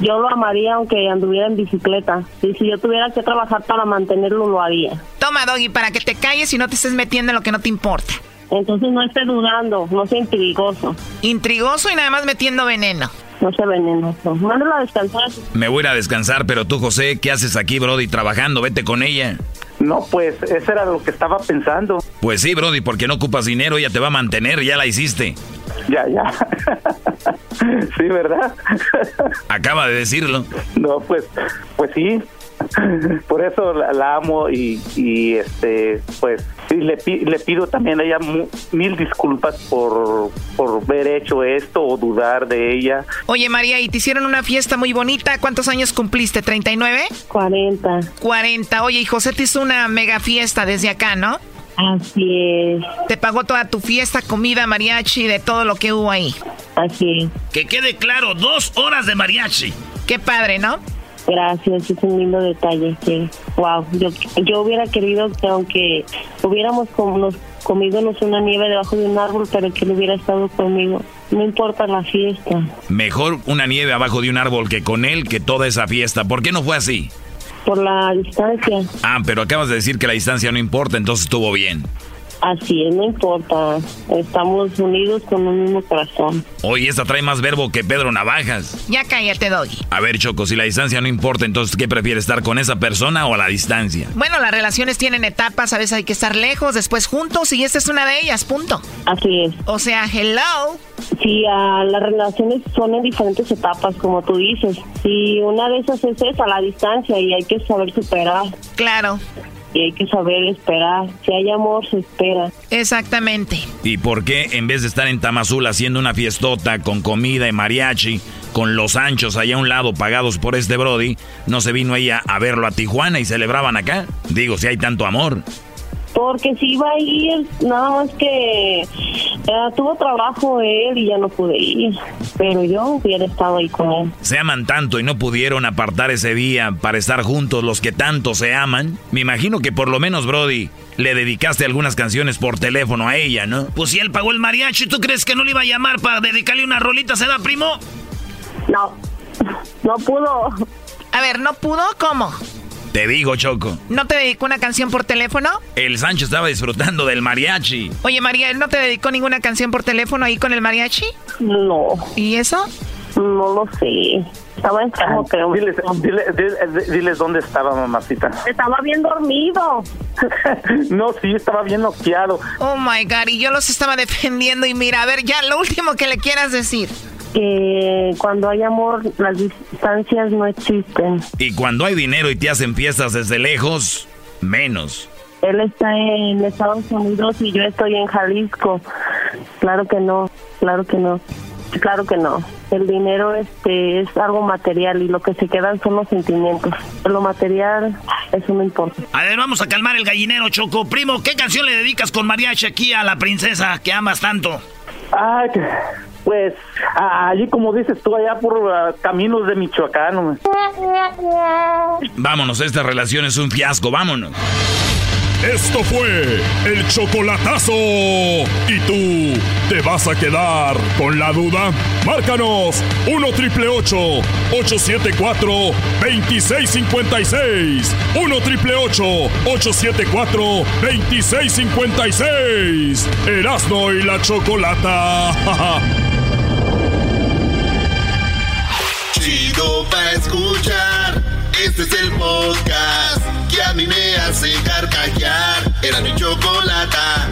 Yo lo amaría aunque anduviera en bicicleta. Y si yo tuviera que trabajar para mantenerlo, lo haría. Toma, Doggy, para que te calles y no te estés metiendo en lo que no te importa. Entonces no esté dudando, no sea intrigoso. Intrigoso y nada más metiendo veneno. No sea venenoso. Mándalo a descansar. Me voy a ir a descansar, pero tú, José, ¿qué haces aquí, Brody, trabajando? Vete con ella. no, pues eso era lo que estaba pensando. Pues sí, Brody, porque no ocupas dinero, ella te va a mantener, ya la hiciste. Ya, ya. sí, ¿verdad? Acaba de decirlo. No, pues, pues sí. Por eso la, la amo y, y, este, pues, sí, le, pi- le pido también a ella mu- mil disculpas por, por haber hecho esto o dudar de ella. Oye, María, y te hicieron una fiesta muy bonita. ¿Cuántos años cumpliste? ¿39? 40. 40. Oye, y José te hizo una mega fiesta desde acá, ¿no? Así es. Te pagó toda tu fiesta, comida, mariachi, de todo lo que hubo ahí. Así es. Que quede claro, dos horas de mariachi. Qué padre, ¿no? Gracias, es un lindo detalle. Sí. Wow, yo, yo hubiera querido que aunque hubiéramos com- nos comidonos una nieve debajo de un árbol, pero que él hubiera estado conmigo. No importa la fiesta, Mejor una nieve abajo de un árbol que con él que toda esa fiesta. ¿Por qué no fue así? Por la distancia. Ah, pero acabas de decir que la distancia no importa, entonces estuvo bien. Así es, no importa. Estamos unidos con un mismo corazón. Oye, esta trae más verbo que Pedro Navajas. Ya cállate, Doggy. A ver, Choco, si la distancia no importa, entonces ¿qué prefieres, estar con esa persona o a la distancia? Bueno, las relaciones tienen etapas, a veces hay que estar lejos, después juntos, y esta es una de ellas, punto. Así es. O sea, hello. Sí, ah, las relaciones son en diferentes etapas, como tú dices. Y una de esas es esa, la distancia, y hay que saber superar. Claro. Y hay que saber esperar. Si hay amor, se espera. Exactamente. ¿Y por qué en vez de estar en Tamazula haciendo una fiestota con comida y mariachi, con los anchos allá a un lado pagados por este Brody, no se vino ella a verlo a Tijuana y celebraban acá? Digo, si hay tanto amor. Porque si iba a ir, nada más que eh, tuvo trabajo él y ya no pude ir. Pero yo hubiera estado ahí con él. Se aman tanto y no pudieron apartar ese día para estar juntos los que tanto se aman. Me imagino que por lo menos, Brody, le dedicaste algunas canciones por teléfono a ella, ¿no? Pues si él pagó el mariachi, ¿tú crees que no le iba a llamar para dedicarle una rolita, se da, primo? No, no pudo. A ver, ¿no pudo? ¿Cómo? Te digo, Choco. ¿No te dedicó una canción por teléfono? El Sancho estaba disfrutando del mariachi. Oye, María, ¿él no te dedicó ninguna canción por teléfono ahí con el mariachi? No. ¿Y eso? No lo sé. Estaba enfermo, creo. Diles, dile- dile- diles dónde estaba, mamacita. Estaba bien dormido. no, sí, estaba bien noqueado. Oh my God, y yo los estaba defendiendo. Y mira, a ver, ya lo último que le quieras decir. Que cuando hay amor, las distancias no existen. Y cuando hay dinero y te hacen fiestas desde lejos, menos. Él está en Estados Unidos y yo estoy en Jalisco. Claro que no, claro que no. Claro que no. El dinero este es algo material y lo que se quedan son los sentimientos. Lo material, eso no importa. A ver, vamos a calmar el gallinero, Choco. Primo, ¿qué canción le dedicas con mariachi aquí a la princesa que amas tanto? Ay, que- pues allí como dices tú, allá por ah, caminos de Michoacán. hombre. Vámonos, esta relación es un fiasco, vámonos. Esto fue el chocolatazo. ¿Y tú te vas a quedar con la duda? Márcanos 1 triple 874 2656. 1 triple 874 2656. Erasno y la chocolata. Chido pa' escuchar. Este es el podcast que a mí me hace carcajear. Era mi chocolata.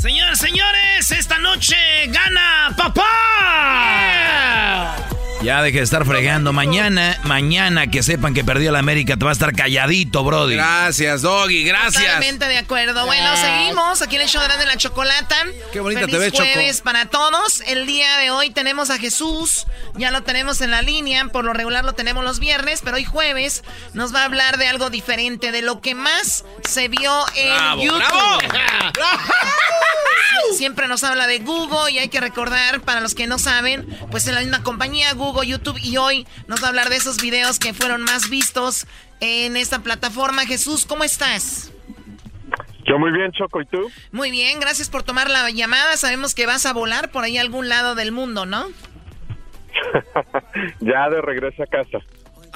Señores, señores, esta noche gana papá. Ya deje de estar fregando. Mañana, mañana que sepan que perdió la América, te va a estar calladito, Brody. Gracias, Doggy, gracias. Totalmente de acuerdo. Bueno, seguimos aquí en el show de la chocolata. Qué bonita Feliz te ves, Choco. jueves para todos. El día de hoy tenemos a Jesús. Ya lo tenemos en la línea. Por lo regular lo tenemos los viernes, pero hoy jueves nos va a hablar de algo diferente, de lo que más se vio en Bravo, YouTube. bravo. Sie- Siempre nos habla de Google y hay que recordar, para los que no saben, pues en la misma compañía Google, YouTube y hoy nos va a hablar de esos videos que fueron más vistos en esta plataforma. Jesús, ¿cómo estás? Yo muy bien, Choco, ¿y tú? Muy bien, gracias por tomar la llamada. Sabemos que vas a volar por ahí a algún lado del mundo, ¿no? ya de regreso a casa.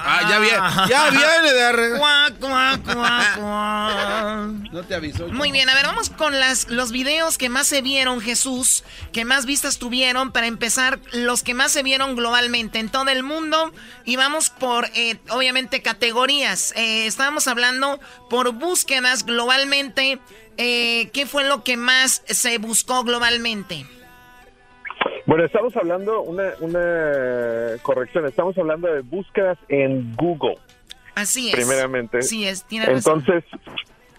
Ah, ya viene, ya viene de arre- Cuac, cuac, cuac, cuac. No te avisó. Muy bien, a ver, vamos con las, los videos que más se vieron, Jesús, que más vistas tuvieron. Para empezar, los que más se vieron globalmente en todo el mundo. Y vamos por, eh, obviamente, categorías. Eh, estábamos hablando por búsquedas globalmente. Eh, ¿Qué fue lo que más se buscó globalmente? Bueno, estamos hablando, una, una corrección, estamos hablando de búsquedas en Google. Así es. Primeramente. Sí es, tiene razón. Entonces,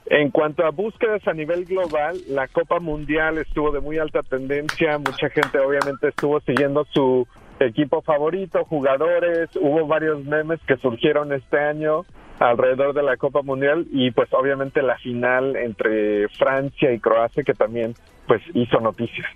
en cuanto a búsquedas a nivel global, la Copa Mundial estuvo de muy alta tendencia, mucha gente obviamente estuvo siguiendo su equipo favorito, jugadores, hubo varios memes que surgieron este año alrededor de la Copa Mundial y pues obviamente la final entre Francia y Croacia que también pues hizo noticias.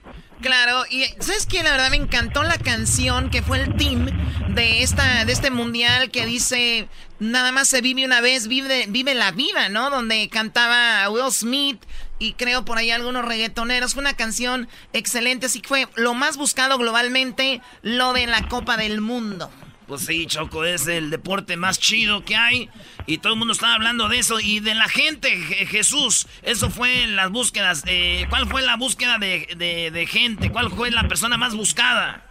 Claro, y ¿sabes qué? La verdad me encantó la canción que fue el team de esta de este mundial que dice nada más se vive una vez, vive vive la vida, ¿no? Donde cantaba Will Smith y creo por ahí algunos reggaetoneros. Fue una canción excelente, así que fue lo más buscado globalmente lo de la Copa del Mundo. Pues sí, Choco, es el deporte más chido que hay. Y todo el mundo estaba hablando de eso. Y de la gente, Je- Jesús. Eso fue en las búsquedas. eh, ¿Cuál fue la búsqueda de, de- de gente? ¿Cuál fue la persona más buscada?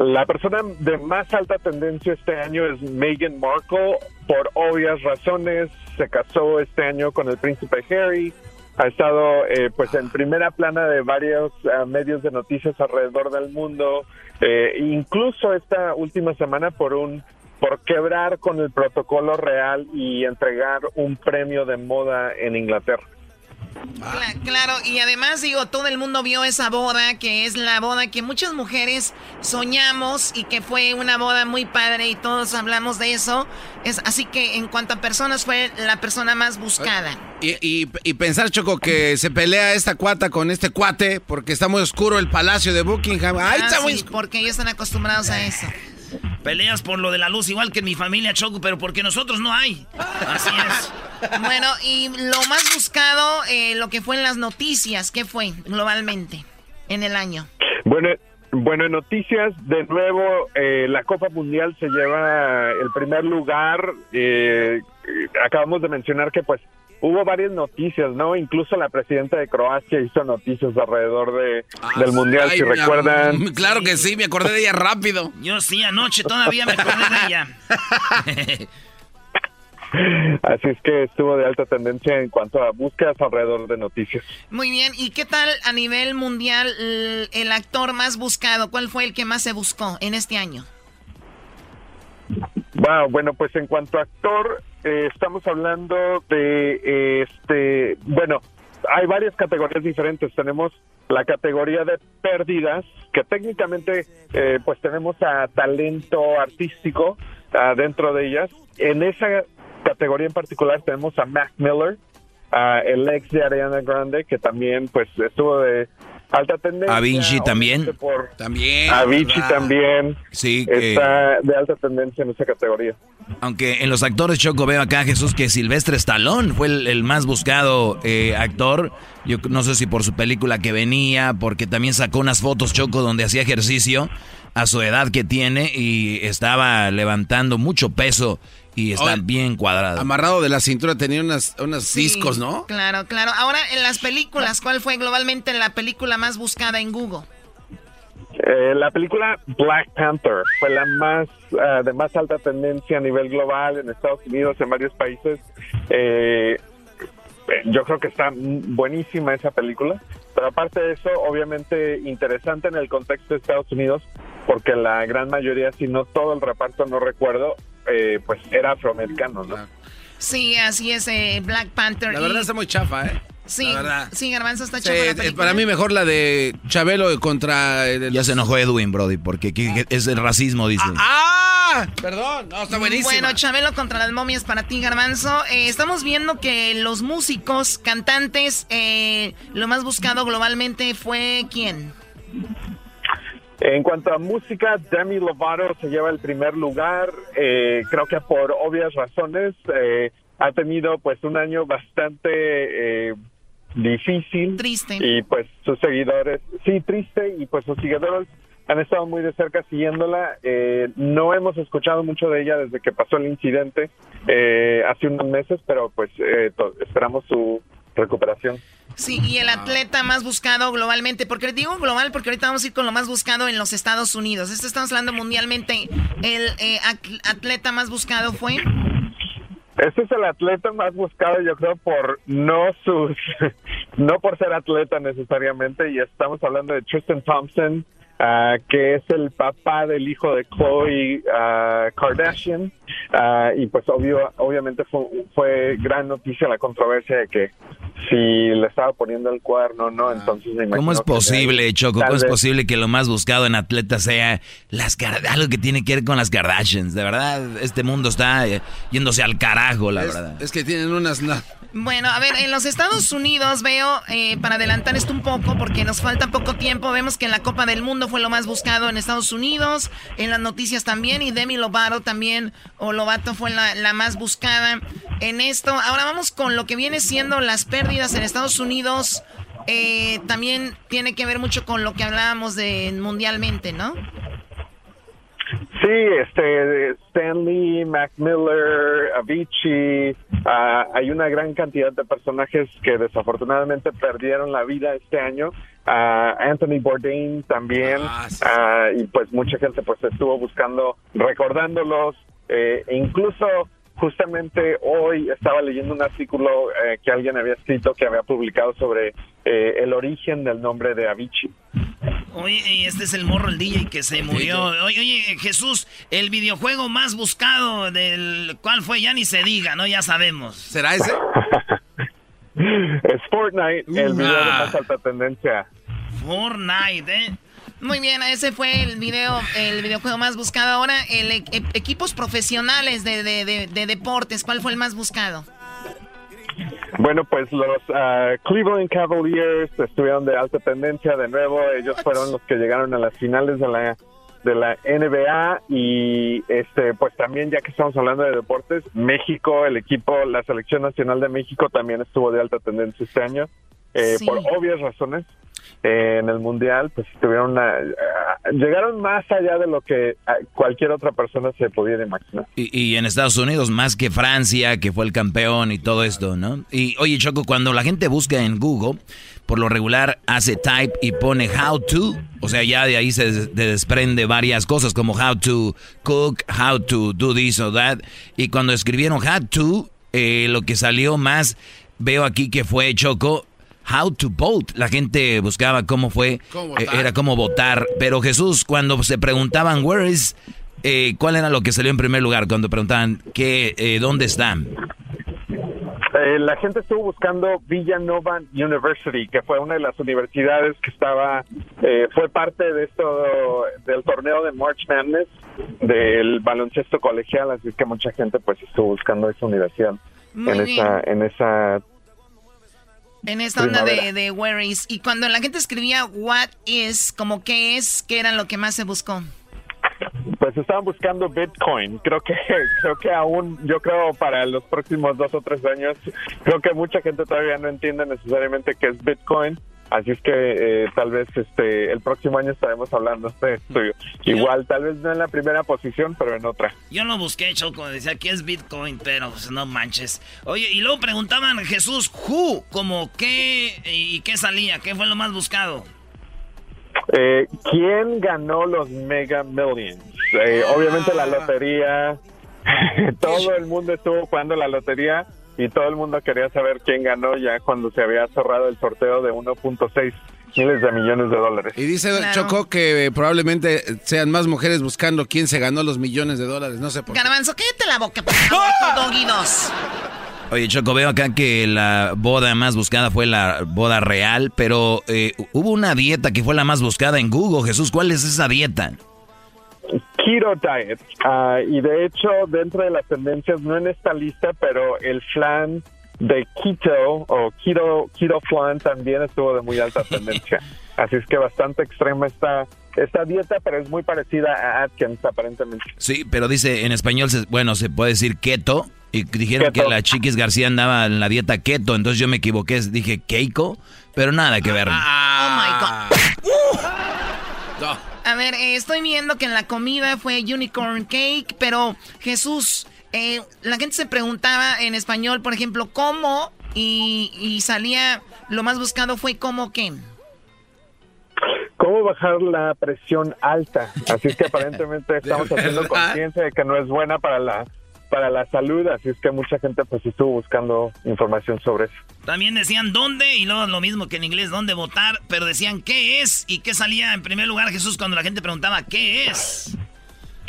La persona de más alta tendencia este año es Meghan Markle, por obvias razones. Se casó este año con el príncipe Harry. Ha estado eh, pues en primera plana de varios eh, medios de noticias alrededor del mundo. Eh, incluso esta última semana por un por quebrar con el protocolo real y entregar un premio de moda en Inglaterra. Cla- claro, y además digo, todo el mundo vio esa boda, que es la boda que muchas mujeres soñamos y que fue una boda muy padre y todos hablamos de eso. Es, así que en cuanto a personas fue la persona más buscada. Y, y- y pensar, Choco, que se pelea esta cuata con este cuate porque está muy oscuro el palacio de Buckingham. ¡Ay, Ah, está muy sí, porque ellos están acostumbrados a eso. Peleas por lo de la luz, igual que en mi familia, Choco, pero porque nosotros no hay. Así es. Bueno, y lo más buscado, eh, lo que fue en las noticias, ¿qué fue globalmente en el año? Bueno, bueno, en noticias, de nuevo, eh, la Copa Mundial se lleva el primer lugar. Eh, eh, acabamos de mencionar que pues hubo varias noticias, ¿no? Incluso la presidenta de Croacia hizo noticias alrededor de, del Mundial, Ay, si recuerdan. amor, Claro que sí, me acordé de ella rápido. Yo sí, anoche todavía me acordé de ella. Así es que estuvo de alta tendencia en cuanto a búsquedas alrededor de noticias. Muy bien, ¿y qué tal a nivel mundial el, el actor más buscado? ¿Cuál fue el que más se buscó en este año? Wow, bueno, pues en cuanto a actor, eh, estamos hablando de, eh, este, bueno, hay varias categorías diferentes. Tenemos la categoría de pérdidas, que técnicamente eh, pues tenemos a talento artístico ah, dentro de ellas. En esa categoría en particular tenemos a Mac Miller, ah, el ex de Ariana Grande, que también pues estuvo de alta tendencia. Avicii también. obviamente por- También. Avicii ¿verdad? también Sí, que- está de alta tendencia en esa categoría. Aunque en los actores Choco veo acá, Jesús, que Silvestre Stallone fue el, el más buscado eh, actor. Yo no sé si por su película que venía, porque también sacó unas fotos Choco donde hacía ejercicio a su edad que tiene y estaba levantando mucho peso y está Oye, bien cuadrado. Amarrado de la cintura tenía unas, unos Sí, discos, ¿no? Claro, claro. Ahora, en las películas, ¿cuál fue globalmente la película más buscada en Google? Eh, la película Black Panther fue la más ah, de más alta tendencia a nivel global en Estados Unidos, en varios países. Eh, eh, yo creo que está buenísima esa película, pero aparte de eso, obviamente interesante en el contexto de Estados Unidos, porque la gran mayoría, si no todo el reparto, no recuerdo, eh, pues era afroamericano, ¿no? Sí, así es, eh, Black Panther. La y- verdad está muy chafa, ¿eh? Sí, sí, Garbanzo está Sí, la eh, película. para mí mejor la de Chabelo contra... el- Ya se enojó Edwin, Brody, porque aquí es el racismo, dice. ¡Ah! Perdón, no, está buenísima. Bueno, Chabelo contra las momias para ti, Garbanzo. Eh, estamos viendo que los músicos, cantantes, eh, lo más buscado globalmente fue quién? En cuanto a música, Demi Lovato se lleva el primer lugar. Eh, creo que por obvias razones eh, ha tenido pues un año bastante eh, difícil. Triste. Y pues sus seguidores, sí, triste, y pues sus seguidores han estado muy de cerca siguiéndola. Eh, no hemos escuchado mucho de ella desde que pasó el incidente eh, hace unos meses, pero pues eh, esperamos su recuperación. Sí, y el atleta más buscado globalmente, porque digo global porque ahorita vamos a ir con lo más buscado en los Estados Unidos. Esto estamos hablando mundialmente. El eh, at- atleta más buscado fue... Este es el atleta más buscado, yo creo, por no sus, no por ser atleta necesariamente, y estamos hablando de Tristan Thompson, ah, que es el papá del hijo de Khloe ah, Kardashian, ah, y pues obvio, obviamente fue, fue gran noticia la controversia de que si le estaba poniendo el cuerno no, entonces me ¿Cómo es que posible, Choco? ¿Cómo es posible que lo más buscado en atletas sea las algo que tiene que ver con las Kardashians? De verdad, este mundo está eh, yéndose al carajo, la es, verdad. es que tienen unas... na- Bueno, a ver, en los Estados Unidos veo, eh, para adelantar esto un poco, porque nos falta poco tiempo, vemos que en la Copa del Mundo fue lo más buscado en Estados Unidos, en las noticias también, y Demi Lovato también, o Lovato fue la, la más buscada en esto. Ahora vamos con lo que viene siendo las pérdidas en Estados Unidos. eh, también tiene que ver mucho con lo que hablábamos de mundialmente, ¿no? Sí, este, Stanley, Mac Miller, Avicii, ah, hay una gran cantidad de personajes que desafortunadamente perdieron la vida este año. Ah, Anthony Bourdain también, ah, y pues mucha gente pues estuvo buscando, recordándolos, eh, e incluso justamente hoy estaba leyendo un artículo eh, que alguien había escrito que había publicado sobre eh, el origen del nombre de Avicii. Oye, este es el morro, el DJ que se murió. Oye, oye, Jesús, el videojuego más buscado del cuál fue, ya ni se diga, ¿no? Ya sabemos. ¿Será ese? es Fortnite, el video de más alta tendencia. Fortnite, ¿eh? Muy bien, ese fue el video, el videojuego más buscado. Ahora, el e- e- equipos profesionales de, de- de- de deportes, ¿cuál fue el más buscado? Bueno, pues los ah, Cleveland Cavaliers estuvieron de alta tendencia de nuevo. Ellos fueron los que llegaron a las finales de la de la NBA y este pues también ya que estamos hablando de deportes, México, el equipo, la selección nacional de México también estuvo de alta tendencia este año eh, Sí. por obvias razones. En el mundial pues tuvieron una llegaron más allá de lo que ah, cualquier otra persona se pudiera imaginar. Y, y en Estados Unidos, más que Francia, que fue el campeón y todo esto, ¿no? Y oye, Choco, cuando la gente busca en Google, por lo regular hace type y pone how to, o sea, ya de ahí se des- de- desprende varias cosas como how to cook, how to do this or that. Y cuando escribieron how to, eh, lo que salió más, veo aquí que fue Choco. How to vote. La gente buscaba cómo fue, ¿Cómo eh, era cómo votar. Pero Jesús, cuando se preguntaban, where is, eh, ¿cuál era lo que salió en primer lugar? Cuando preguntaban, ¿qué, eh, ¿dónde están? Eh, la gente estuvo buscando Villanova University, que fue una de las universidades que estaba, eh, fue parte de esto, del torneo de March Madness, del baloncesto colegial, así que mucha gente pues estuvo buscando esa universidad Muy en bien. esa, en esa En esta onda de, de where is. Y cuando la gente escribía what is, como qué es, qué era lo que más se buscó. Pues estaban buscando Bitcoin. Creo que creo que aún, yo creo para los próximos dos o tres años, creo que mucha gente todavía no entiende necesariamente qué es Bitcoin. Así es que eh, tal vez este el próximo año estaremos hablando de esto. Igual, tal vez no en la primera posición, pero en otra. Yo lo busqué, Choco, decía que es Bitcoin, pero pues, no manches. Oye, y luego preguntaban Jesús, who, como qué y qué salía, qué fue lo más buscado. Eh, ¿Quién ganó los Mega Millions? Eh, Obviamente la lotería. todo el mundo estuvo jugando la lotería y todo el mundo quería saber quién ganó ya cuando se había cerrado el sorteo de 1.6 miles de millones de dólares. Y dice Choco que eh, probablemente sean más mujeres buscando quién se ganó los millones de dólares. No sé por qué. Garbanzo, cállate la boca, por favor, dos. Oye, Choco, veo acá que la boda más buscada fue la boda real, pero eh, hubo una dieta que fue la más buscada en Google. Jesús, ¿cuál es esa dieta? Keto Diet. Ah, y de hecho, dentro de las tendencias, no en esta lista, pero el flan de keto o keto, keto flan también estuvo de muy alta tendencia. Así es que bastante extrema esta, esta dieta, pero es muy parecida a Atkins aparentemente. Sí, pero dice en español, se- bueno, se puede decir keto. Y dijeron Keto. que la Chiquis García andaba en la dieta keto, entonces yo me equivoqué, dije keiko, pero nada que ver. Oh my God. A ver, eh, estoy viendo que en la comida fue unicorn cake, pero Jesús, eh, la gente se preguntaba en español, por ejemplo, cómo y, y salía, lo más buscado fue cómo qué. ¿Cómo bajar la presión alta? Así es que aparentemente estamos haciendo conciencia de que no es buena para la para la salud, así es que mucha gente pues estuvo buscando información sobre eso. También decían dónde y luego lo mismo que en inglés, dónde votar, pero decían qué es y qué salía en primer lugar Jesús cuando la gente preguntaba qué es.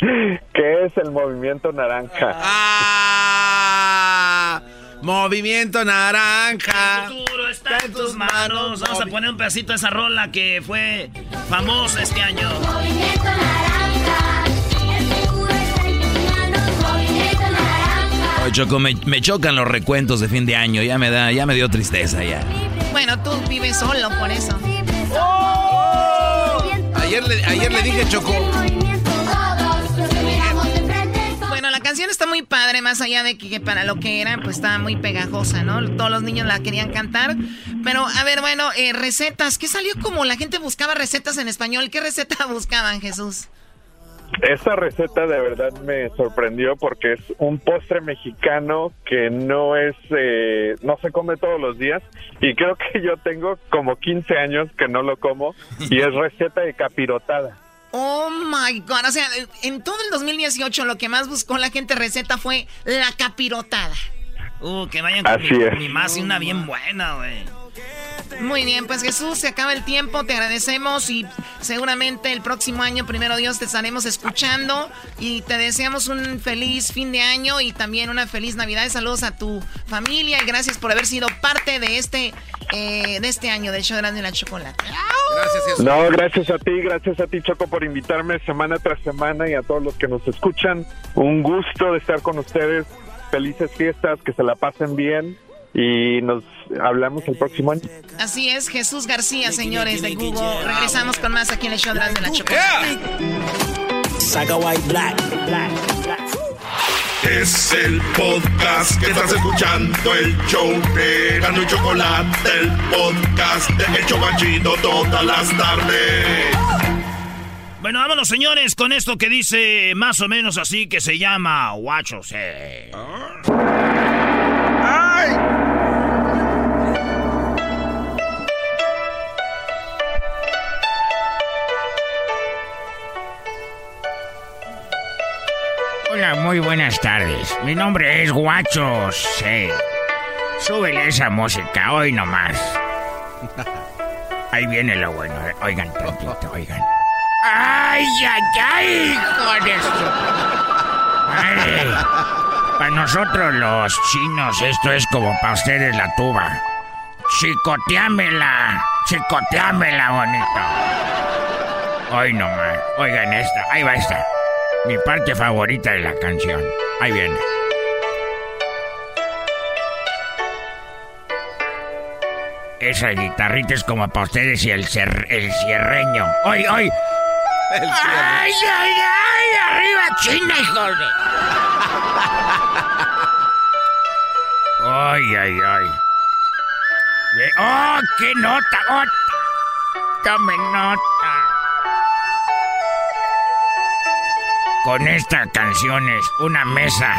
¿Qué es el movimiento naranja? Ah, movimiento naranja. El futuro está en tus manos. Vamos a poner un pedacito de esa rola que fue famosa este año. Oye, Choco, me, me chocan los recuentos de fin de año, ya me da, ya me dio tristeza ya. Bueno, tú vives solo por eso. Ayer le, ayer le dije Choco. Bueno, la canción está muy padre, más allá de que, que para lo que era, pues estaba muy pegajosa, ¿no? Todos los niños la querían cantar. Pero, a ver, bueno, eh, recetas. ¿Qué salió como la gente buscaba recetas en español? ¿Qué receta buscaban, Jesús? Esta receta de verdad me sorprendió porque es un postre mexicano que no es, eh, no se come todos los días y creo que yo tengo como 15 años que no lo como y es receta de capirotada. Oh my God. O sea, en todo el 2018 lo que más buscó la gente receta fue la capirotada. Uh, que vayan con Así mi, es. mi más y una bien buena, güey. Muy bien, pues Jesús, se acaba el tiempo, te agradecemos y seguramente el próximo año, primero Dios, te estaremos escuchando y te deseamos un feliz fin de año y también una feliz Navidad. Saludos a tu familia y gracias por haber sido parte de este, eh, de este año del show de Grande y la Chocolate. Gracias, No, gracias a ti, gracias a ti Choco por invitarme semana tras semana y a todos los que nos escuchan. Un gusto de estar con ustedes. Felices fiestas, que se la pasen bien y nos hablamos el próximo año. Así es, Jesús García, señores de Google. Regresamos con más aquí en el show de la Chocolate. Saga White Black. Es el podcast que estás escuchando, el show de Gano y Chocolate, el podcast de El Chocachito todas las tardes. Bueno, vámonos, señores, con esto que dice más o menos así que se llama Guachos. eh. Muy buenas tardes. Mi nombre es Guachos. Sí. Súbele esa música, hoy nomás. Ahí viene lo bueno. Oigan, tantito, oigan. ¡Ay, ay, ay! Con esto. Ay. Para nosotros los chinos esto es como para ustedes la tuba. Chicoteámela, chicoteámela, bonito. Hoy nomás, oigan esta, ahí va esta. Mi parte favorita de la canción. Ahí viene. Esa guitarrita es como para ustedes y el, cer- el cierreño. ¡Hoy, hoy! ¡Ay, ay, ay! ¡Arriba China, hijos de... ¡Ay, ay, ay! Ve- ¡Oh, qué nota! ¡Oh! ¡Tome nota! Con esta canción es una mesa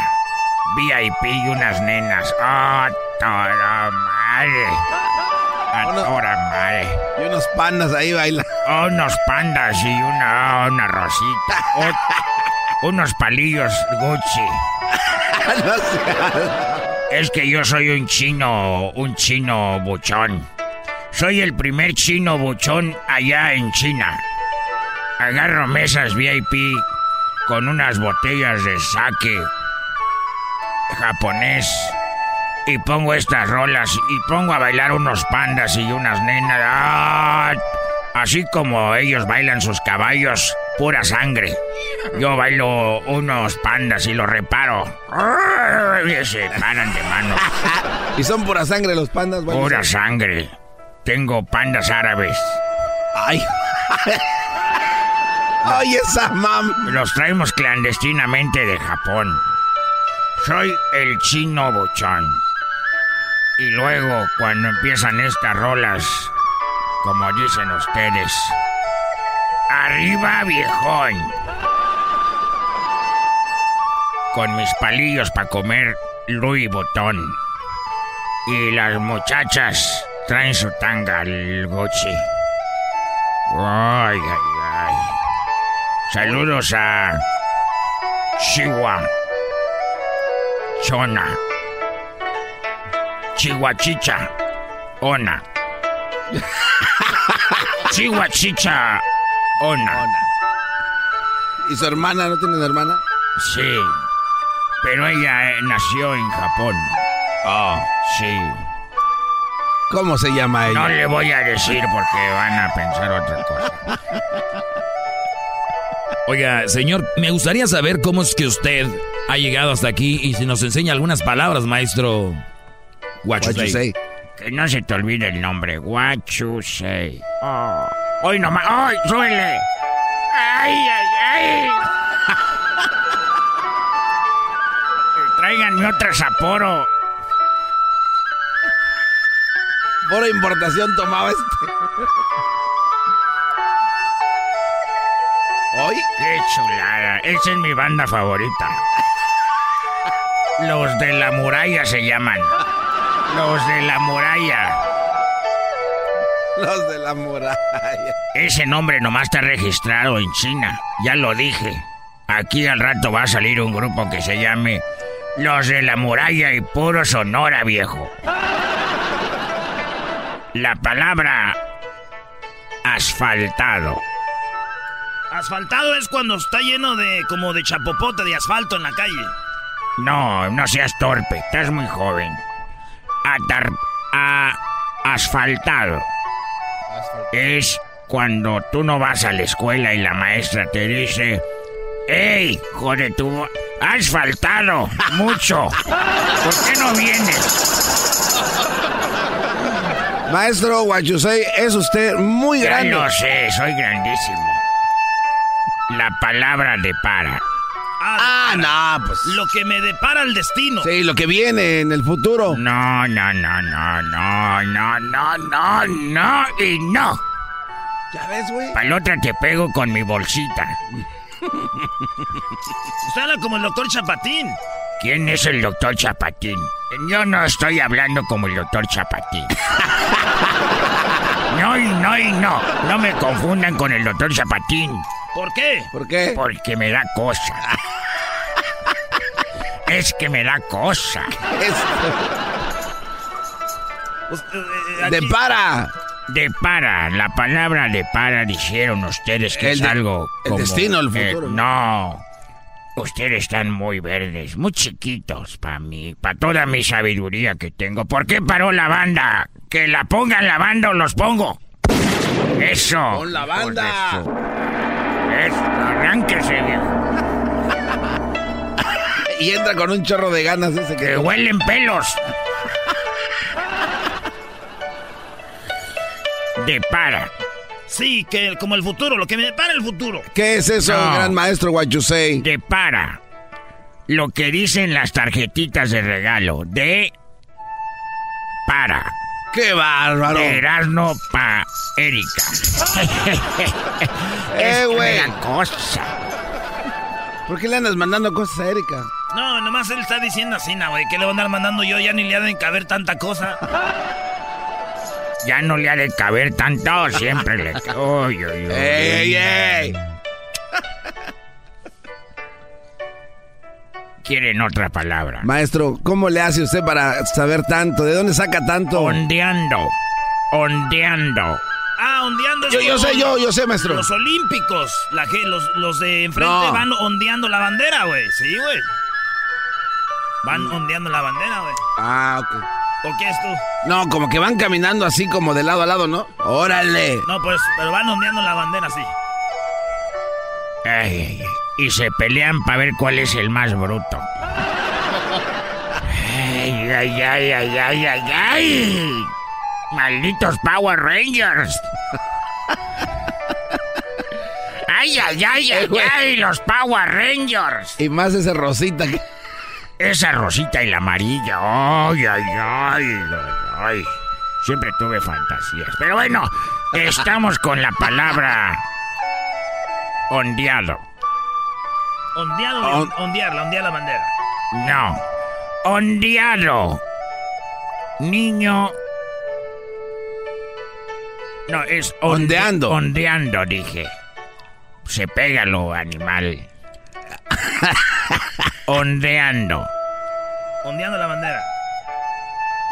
VIP y unas nenas. ¡Oh, toda madre! ¡A toda madre! Y unos pandas ahí bailan. Oh, unos pandas y una, una rosita. Oh, unos palillos Gucci. Es que yo soy un chino, un chino buchón. Soy el primer chino buchón allá en China. Agarro mesas VIP con unas botellas de sake japonés y pongo estas rolas y pongo a bailar unos pandas y unas nenas. ¡Ah! Así como ellos bailan sus caballos, pura sangre. Yo bailo unos pandas y los reparo. Y se paran de manos. Y son pura sangre los pandas. Pura sangre. Tengo pandas árabes. Ay. Ay, esa mam. Los traemos clandestinamente de Japón. Soy el chino bochón. Y luego, cuando empiezan estas rolas, como dicen ustedes, arriba viejón. Con mis palillos para comer Louis Vuitton. Y las muchachas traen su tanga al Gucci. Ay. Saludos a Chihuahua, Chona, Chihuachicha, Ona, Chihuachicha, Ona. ¿Y su hermana no tiene hermana? Sí, pero ella eh, nació en Japón. Oh, sí. ¿Cómo se llama ella? No le voy a decir porque van a pensar otra cosa. Oiga, señor, me gustaría saber cómo es que usted ha llegado hasta aquí y si nos enseña algunas palabras, maestro. What you What you say. say. Que no se te olvide el nombre. What you say. Oh. Hoy nomás. ¡Ay, súbele! ¡Ay, ay, ay! Tráiganme otra Sapporo. Por importación tomaba este. ¡Qué chulada! Esa es mi banda favorita. Los de la muralla se llaman. Los de la muralla. Los de la muralla. Ese nombre nomás está registrado en China. Ya lo dije. Aquí al rato va a salir un grupo que se llame Los de la muralla y puro Sonora, viejo. La palabra asfaltado. Asfaltado es cuando está lleno de como de chapopote de asfalto en la calle. No, no seas torpe, estás muy joven. Atar a asfaltado. Es cuando tú no vas a la escuela y la maestra te dice, ¡Ey, joder, tú has faltado mucho! ¿Por qué no vienes? Maestro What you say, es usted muy Ya grande. lo sé, soy grandísimo. La palabra de para. Ah, no, pues. Lo que me depara el destino. Sí, lo que viene en el futuro. No, no, no, no, no, no, no, no, no y no. ¿Ya ves, güey? Para la otra te pego con mi bolsita. Usted habla como el doctor Chapatín. ¿Quién es el doctor Chapatín? Yo no estoy hablando como el doctor Chapatín. No, y no, y no. No me confundan con el doctor Chapatín. ¿Por qué? ¿Por qué? Porque me da cosa. Es que me da cosa. Pues, eh, eh, De para. De para, la palabra de para dijeron ustedes que El es de- algo el como, destino, el eh, futuro. no, Ustedes están muy verdes, muy chiquitos para mí, para toda mi sabiduría que tengo. ¿Por qué paró la banda? Que la pongan la banda o los pongo. Eso. Con la banda. Eso, arránquese, viejo. Y entra con un chorro de ganas ese que... Que huelen pelos. Depara. Sí, que como el futuro, lo que me depara el futuro. ¿Qué es eso, No. gran maestro What you say? Depara. Lo que dicen las tarjetitas de regalo. De... Para. ¡Qué bárbaro! Erasmo pa' Erika. ¡Eh, Es güey! cosa. ¿Por qué le andas mandando cosas a Erika? No, nomás él está diciendo así, na, güey. ¿Qué le voy a andar mandando yo? Ya ni le ha de caber tanta cosa. Ya no le ha de caber tanto, siempre le... Uy, uy, uy. ¡Ey, ey, ey! Quieren otra palabra. Maestro, ¿cómo le hace usted para saber tanto? ¿De dónde saca tanto? Ondeando. Ondeando. Ah, ondeando es Yo- yo sé, yo- yo sé, maestro. Los olímpicos. La, los, los de enfrente No. van ondeando la bandera, güey. Sí, güey. Van ondeando la bandera, güey. Ah, ok. ¿O qué es tú? No, como que van caminando así como de lado a lado, ¿no? ¡Órale! No, pues, pero van ondeando la bandera, sí. Ay, ay, ay. Y se pelean para ver cuál es el más bruto. Ay, ay, ay, ay, ay, ay, ay. Malditos Power Rangers. Ay, ay, ay, ay, ay, los Power Rangers. Y más ese rosita que... Esa rosita y la amarilla. Ay, ay, ay, ay, ay. Siempre tuve fantasías. Pero bueno, estamos con la palabra ondeado. Ondeado, On- ondearla, ondear la bandera. No. Ondeado. Niño. No, es onde- Ondeando. Ondeando, dije. Se pega lo animal. ondeando. Ondeando la bandera.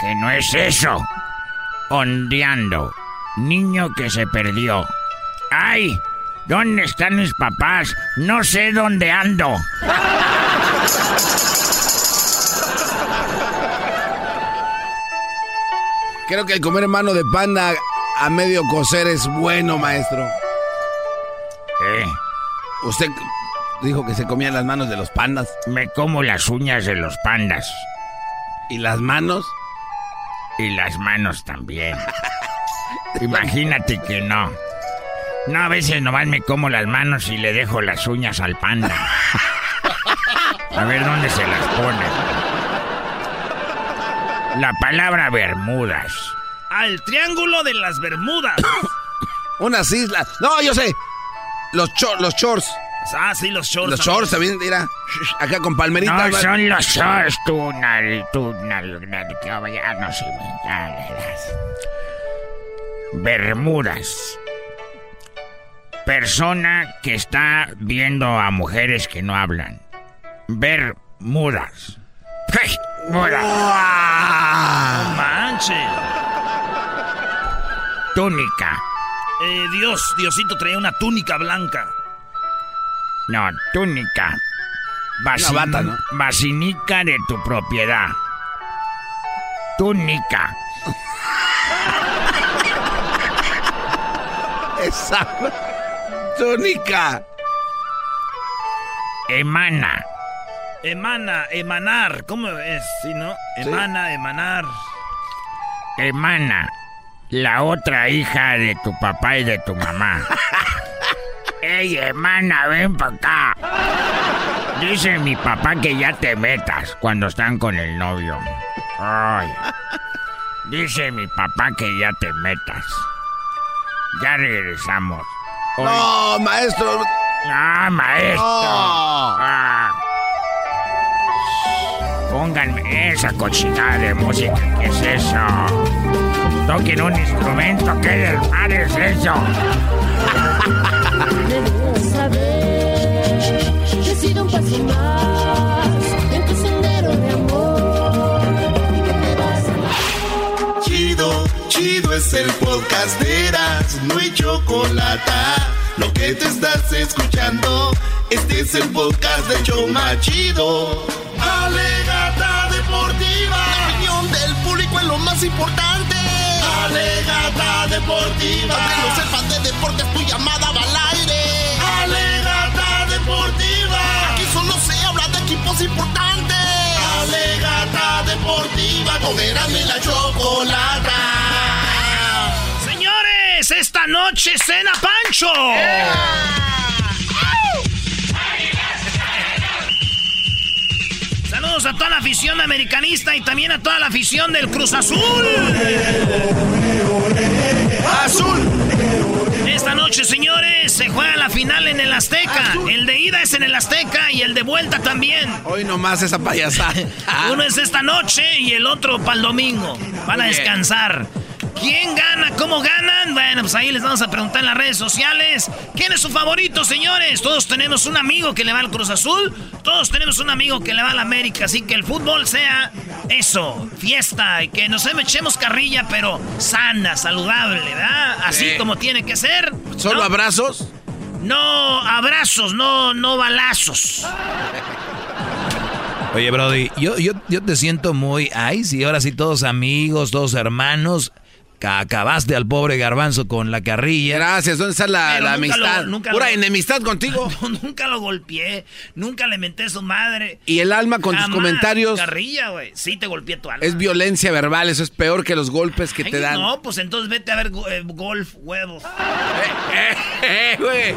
Que no es eso. Ondeando. Niño que se perdió. ¡Ay! ¿Dónde están mis papás? No sé dónde ando. Creo que el comer mano de panda a medio cocer es bueno, maestro. ¿Eh? Usted dijo que se comían las manos de los pandas. Me como las uñas de los pandas. ¿Y las manos? Y las manos también. Imagínate que no. No, a veces nomás me como las manos y le dejo las uñas al panda. A ver dónde se las pone. La palabra Bermudas. Al triángulo de las Bermudas. Unas islas. No, yo sé. Los, cho- los shorts. Ah, sí, los shorts. Los shorts también, mira. Acá con palmeritas. No, son los shorts, tú, nal, tú, nal, nal, que ya no sé. Bermudas. Persona que está viendo a mujeres que no hablan. Bermudas. ¡Ay! Mudas. No manches. Túnica. Eh, Dios, Diosito traía una túnica blanca. No, túnica. Una bata, ¿no? Basinica de tu propiedad. Túnica. Esa. Túnica. Emana. Emana, emanar. ¿Cómo es? ¿Sí, no? Emana, emanar. Emana. La otra hija de tu papá y de tu mamá. Ey, hermana, ven para acá. Dice mi papá que ya te metas cuando están con el novio. Ay. Dice mi papá que ya te metas. Ya regresamos. Hoy- No, maestro. Ah, maestro. No. Ah. Pónganme esa cochinada de música. ¿Qué es eso? Toquen un instrumento. ¿Qué desmadre es eso? Debes saber que he sido un paso más Es el podcast de Eras, no hay chocolate. lo que te estás escuchando, este es el podcast de Choma Chido. Alegata deportiva. La opinión del público es lo más importante. Alegata deportiva. Aunque no sepas de deportes, tu llamada va al aire. Alegata deportiva. Aquí solo se habla de equipos importantes. Alegata deportiva. Con Erasmo y la chocolata. Señores, esta noche cena Pancho. Saludos a toda la afición americanista y también a toda la afición del Cruz Azul. Azul. Esta noche, señores, se juega la final en el Azteca. El de ida es en el Azteca y el de vuelta también. Hoy nomás esa payasada. Uno es esta noche y el otro para el domingo. Van a descansar. ¿Quién gana? ¿Cómo ganan? Bueno, pues ahí les vamos a preguntar en las redes sociales. ¿Quién es su favorito, señores? Todos tenemos un amigo que le va al Cruz Azul. Todos tenemos un amigo que le va al América. Así que el fútbol sea eso, fiesta. Y que nos echemos carrilla, pero sana, saludable, ¿verdad? Así Sí. como tiene que ser. ¿Solo ¿no? abrazos? No abrazos, no, no balazos. Oye, Brody, yo, yo, yo te siento muy... Ay, sí, ahora sí todos amigos, todos hermanos. Ca- Acabaste al pobre garbanzo con la carrilla. Gracias, ¿dónde está la, nunca lo- amistad? nunca Pura lo- enemistad contigo. nunca lo golpeé, nunca le menté a su madre. Y el alma con tus comentarios Carrilla, güey. Sí te golpeé tu alma. es violencia verbal, eso es peor que los golpes que Ay, te dan. No, pues entonces vete a ver go- eh, golf, huevos. Eh, güey.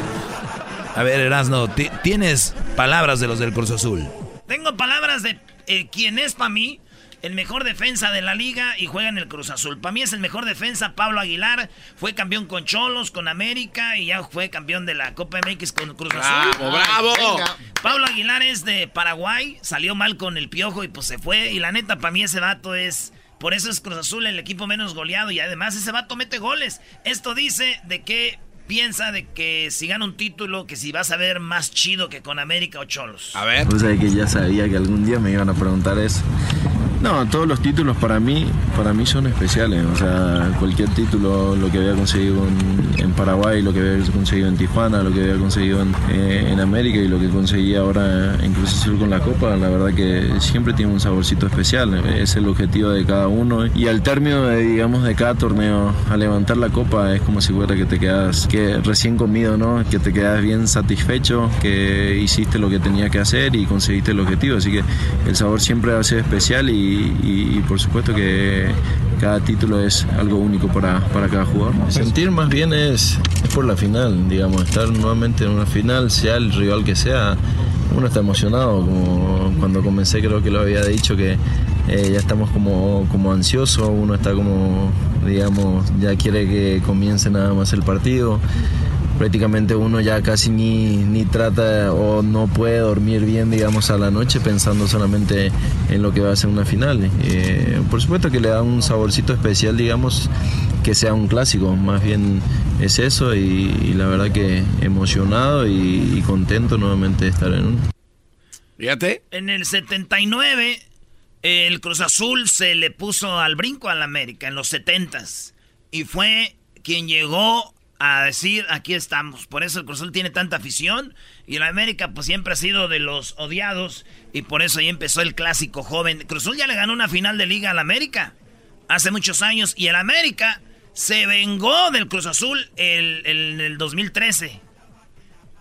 A ver, Erasno, ti- ¿tienes palabras de los del Cruz Azul? Tengo palabras de eh, quien es para mí el mejor defensa de la liga y juega en el Cruz Azul. Para mí es el mejor defensa Pablo Aguilar. Fue campeón con Cholos, con América y ya fue campeón de la Copa MX con Cruz Azul. Bravo, bravo. Venga. Pablo Aguilar es de Paraguay, salió mal con el piojo y pues se fue. Y la neta, para mí ese vato es... Por eso es Cruz Azul el equipo menos goleado y además ese vato mete goles. Esto dice de que piensa de que si gana un título, que si vas a ver más chido que con América o Cholos. A ver. Pues que ya sabía que algún día me iban a preguntar eso. No, todos los títulos para mí, para mí son especiales. O sea, cualquier título, lo que había conseguido en, Paraguay, lo que había conseguido en Tijuana, lo que había conseguido en, eh, América y lo que conseguí ahora en Cruz Azul con la Copa, la verdad que siempre tiene un saborcito especial. Es el objetivo de cada uno. Y al término, de, digamos, de cada torneo, a levantar la Copa es como si fuera que te quedas que recién comido, ¿no? Que te quedas bien satisfecho, que hiciste lo que tenía que hacer y conseguiste el objetivo. Así que el sabor siempre va a ser especial y, y- y por supuesto que cada título es algo único para, para cada jugador. Sentir más bien es, por la final, digamos, estar nuevamente en una final, sea el rival que sea, uno está emocionado, como cuando comencé creo que lo había dicho que eh, ya estamos como, como ansiosos, uno está como, digamos, ya quiere que comience nada más el partido prácticamente uno ya casi ni, ni trata o no puede dormir bien, digamos, a la noche pensando solamente en lo que va a ser una final. Eh, por supuesto que le da un saborcito especial, digamos, que sea un clásico, más bien es eso y, y la verdad que emocionado y, y contento nuevamente de estar en un... Fíjate. En el 79, el Cruz Azul se le puso al brinco al América, en los 70s. Y fue quien llegó a decir, aquí estamos. Por eso el Cruz Azul tiene tanta afición. Y el América, pues siempre ha sido de los odiados. Y por eso ahí empezó el clásico joven. Cruz Azul ya le ganó una final de liga al América hace muchos años. Y el América se vengó del Cruz Azul el- el- en el 2013.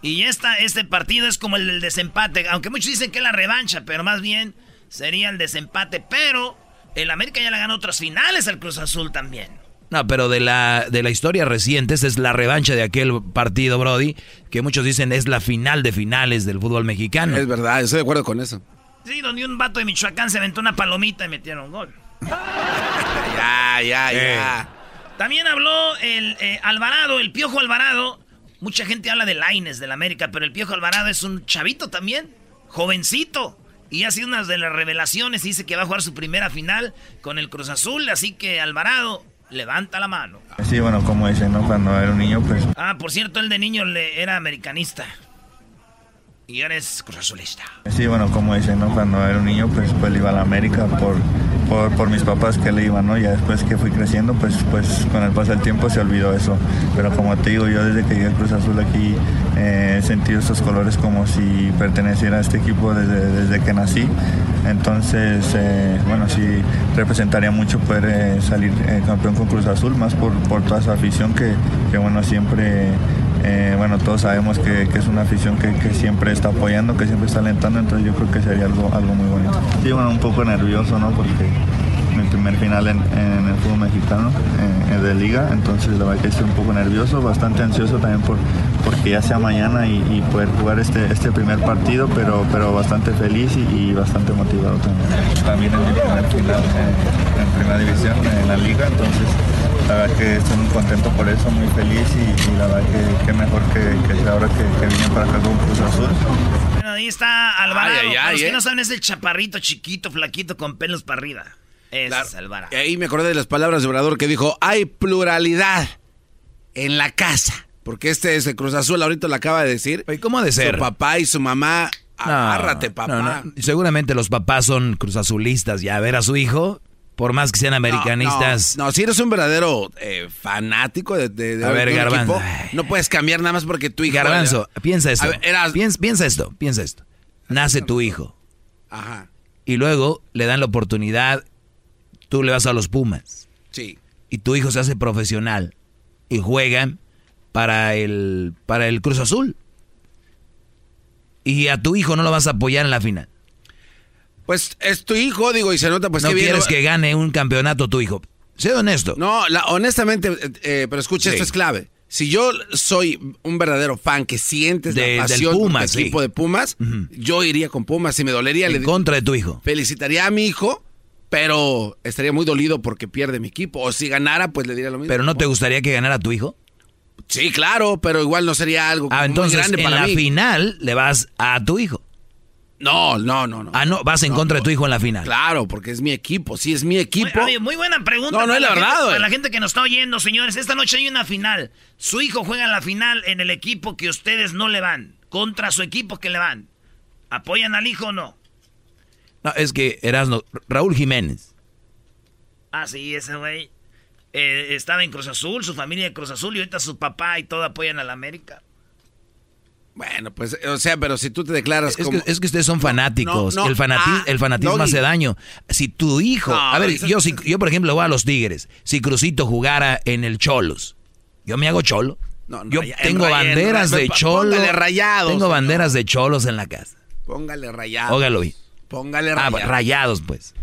Y esta, este partido es como el del desempate. Aunque muchos dicen que es la revancha, pero más bien sería el desempate. Pero el América ya le ganó otras finales al Cruz Azul también. No, pero de la, de la historia reciente, esta es la revancha de aquel partido, Brody, que muchos dicen es la final de finales del fútbol mexicano. Es verdad, estoy de acuerdo con eso. Sí, donde un vato de Michoacán se aventó una palomita y metieron gol. Ya, ya, Eh. ya. También habló el eh, Alvarado, el Piojo Alvarado. Mucha gente habla de Laines del América, pero el Piojo Alvarado es un chavito también, jovencito. Y ha sido una de las revelaciones. Dice que va a jugar su primera final con el Cruz Azul. Así que Alvarado, levanta la mano. Sí, bueno, como dicen, ¿no? Cuando era un niño, pues Ah, por cierto, él de niño le, era americanista. Y ahora es Cruz Azulista. Sí, bueno, como dicen, ¿no? Cuando era un niño, pues, pues iba a la América por, por, por mis papás que le iban, ¿no? Ya después que fui creciendo, pues, pues con el paso del tiempo se olvidó eso. Pero como te digo, yo desde que llegué a Cruz Azul aquí eh, he sentido estos colores como si perteneciera a este equipo desde, desde que nací. Entonces, eh, bueno, sí representaría mucho poder eh, salir eh, campeón con Cruz Azul, más por, por toda esa afición que, que bueno, siempre, eh, bueno, todos sabemos que, que es una afición que, que siempre está apoyando, que siempre está alentando, entonces yo creo que sería algo, algo muy bonito. Sí, bueno, un poco nervioso, ¿no? Porque mi primer final en, en el fútbol mexicano eh, de liga, entonces la verdad que estoy un poco nervioso, bastante ansioso también por porque ya sea mañana y, y poder jugar este, este primer partido, pero, pero bastante feliz y, y bastante motivado también. También en mi primer final eh, en primera división en la liga, entonces la verdad que estoy muy contento por eso, muy feliz y, y la verdad que, que mejor que, que ahora que, que vine para acá con Cruz Azul. Bueno, ahí está Alvarado. Ay, ay, Para los ay, que eh. no saben, es el chaparrito, chiquito, flaquito, con pelos para arriba. Es Alvarado. Y ahí me acordé de las palabras de Obrador que dijo, hay pluralidad en la casa. Porque este es el Cruz Azul, ahorita lo acaba de decir. ¿Cómo ha de ser? Su papá y su mamá, No, agárrate, papá. no, no. Seguramente los papás son cruzazulistas y a ver a su hijo, por más que sean americanistas. No, no, si eres un verdadero eh, fanático de, de- de A ver, un Garbanzo. equipo, no puedes cambiar nada más porque tu hijo... Garbanzo, piensa esto. A ver, eras- piensa, piensa esto, piensa esto. Nace tu hijo Ajá, y luego le dan la oportunidad, tú le vas a los Pumas sí. y tu hijo se hace profesional y juegan para el, para el Cruz Azul. Y a tu hijo no lo vas a apoyar en la final. Pues es tu hijo, digo, y se nota pues no que quieres que gane un campeonato tu hijo. Sé honesto. No, la- honestamente, eh, eh, pero escucha, Sí. esto es clave. Si yo soy un verdadero fan que sientes De- la del pasión Pumas, del equipo sí. de Pumas, yo iría con Pumas y me dolería. En le- contra de tu hijo. Felicitaría a mi hijo, pero estaría muy dolido porque pierde mi equipo. O si ganara, pues le diría lo mismo. ¿Pero no te gustaría que ganara tu hijo? Sí, claro, pero igual no sería algo Ah, muy entonces grande en para la mí. final le vas a tu hijo. No, no, no, no. Ah, no, vas en contra de tu hijo en la final. Claro, porque es mi equipo. Sí, es mi equipo. Muy, oye, muy buena pregunta. No, no para es la gente- verdad, Para güey. la gente que nos está oyendo, señores, esta noche hay una final. Su hijo juega en la final en el equipo que ustedes no le van. Contra su equipo que le van. ¿Apoyan al hijo o no? No, es que Erasno, Raúl Jiménez. Ah, sí, ese güey. eh, estaba en Cruz Azul, su familia de Cruz Azul y ahorita su papá y todo apoyan al América. Bueno, pues, o sea, pero si tú te declaras Es como... que, es que ustedes son fanáticos. no, no. el, fanati- Ah, el fanatismo hace daño. Si tu hijo. No, a ver, eso- yo, si, yo por ejemplo voy a los Tigres. Si Crucito jugara en el Cholos, yo me hago cholo. No, no, yo tengo en raya- en banderas raya- de pó- cholo. póngale rayados, Tengo señor. banderas de cholos en la casa. Póngale rayados. Ógalo. Póngale Ah, rayados. pues, rayados, pues.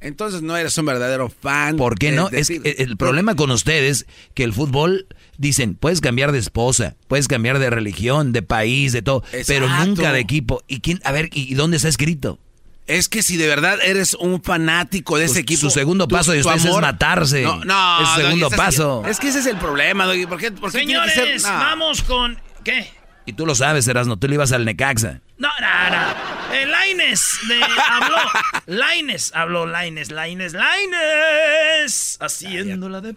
Entonces no eres un verdadero fan. ¿Por qué de- no? de Es que el problema con ustedes que el fútbol dicen, puedes cambiar de esposa, puedes cambiar de religión, de país, de todo, pero nunca de equipo. ¿Y quién? A ver, ¿y dónde está escrito? Es que si de verdad eres un fanático de ese equipo. su segundo paso de ustedes es matarse. No, no. Es su segundo paso. Es que ese es el problema, Doggy. ¿Por qué, por qué tiene que Señores, ser- no. vamos con... ¿Qué? Y tú lo sabes, Erasno, tú le ibas al Necaxa. No, no, no. El Laines de, habló. Laines habló, Laines, Laines, Laines. Haciéndola de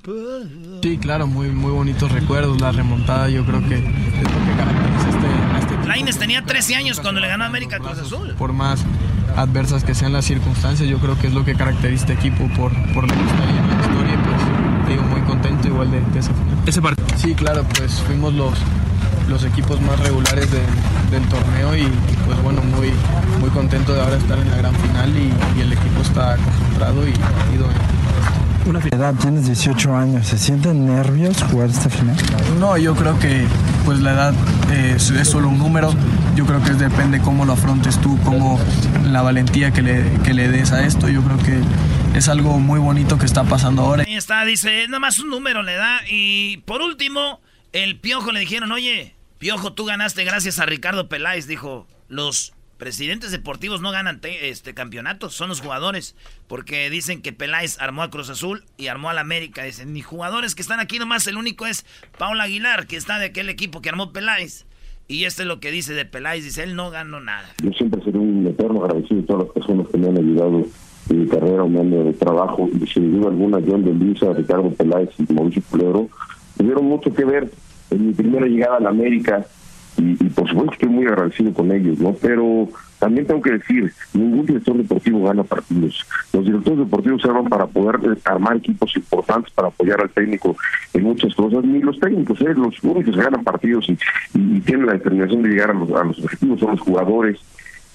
Sí, claro, muy, muy bonitos recuerdos. La remontada yo creo que es lo que caracteriza este, a este Laines tenía 13 años cuando le ganó a América Cruz Azul. por más adversas que sean las circunstancias, yo creo que es lo que caracteriza a este equipo por, por ahí en la historia y pues te digo muy contento igual de, de esa final. Ese partido. Sí, claro, pues fuimos los, los equipos más regulares del, del torneo y, pues bueno, muy, muy contento de ahora estar en la gran final y, y el equipo está concentrado y ido en, Una edad, tienes 18 años, ¿se sienten nervios jugar esta final? No, yo creo que pues la edad eh, es, es solo un número. Yo creo que es- depende cómo lo afrontes tú, cómo la valentía que le, que le des a esto. Yo creo que es algo muy bonito que está pasando ahora. Ahí está, dice, nada más un número le da. Y por último, el Piojo le dijeron, oye, Piojo, tú ganaste gracias a Ricardo Peláez. Dijo, los presidentes deportivos no ganan te- este campeonatos, son los jugadores. Porque dicen que Peláez armó a Cruz Azul y armó a la América. Dicen, ni jugadores que están aquí nomás, el único es Paula Aguilar, que está de aquel equipo que armó Peláez. Y este es lo que dice de Peláez, dice, él no ganó nada. Yo siempre seré un eterno agradecido a todas las personas que me han ayudado en mi carrera, mi año de trabajo, y sin duda alguna, John de Luisa, Ricardo Peláez y Mauricio Culebro, tuvieron mucho que ver en mi primera llegada a la América, y, y por supuesto estoy muy agradecido con ellos, ¿no? Pero también tengo que decir, ningún director deportivo gana partidos. Los directores deportivos se arman para poder armar equipos importantes, para apoyar al técnico en muchas cosas. Ni los técnicos, eh, los únicos que ganan partidos y, y- y tienen la determinación de llegar a los, a los objetivos son los jugadores.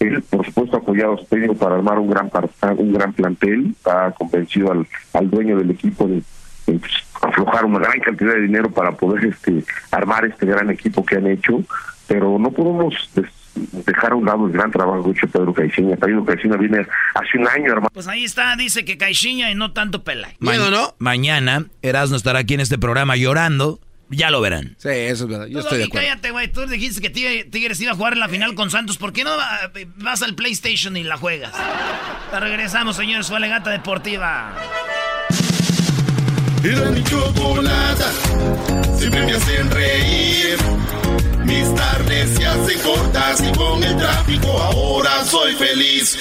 Él, por supuesto, apoyado a su técnico para armar un gran un gran plantel, ha convencido al, al dueño del equipo de, de, pues, aflojar una gran cantidad de dinero para poder este armar este gran equipo que han hecho, pero no podemos des- dejar a un lado el gran trabajo que ha hecho Pedro Caixinha. Pedro Caixinha viene hace un año, hermano. Pues ahí está, dice que Caixinha y no tanto Pelay. Ma- Mañana Erasmo estará aquí en este programa llorando. Ya lo verán. Sí, eso es verdad. Yo estoy de acuerdo. cállate, güey. Tú dijiste que Tigre- Tigres iba a jugar en la final con Santos. ¿Por qué no va- vas al PlayStation y la juegas? Te regresamos, señores. Fue Legata Deportiva. Era mi chocolata, siempre me hacen reír. Mis tardes se hacen cortas y con el tráfico ahora soy feliz.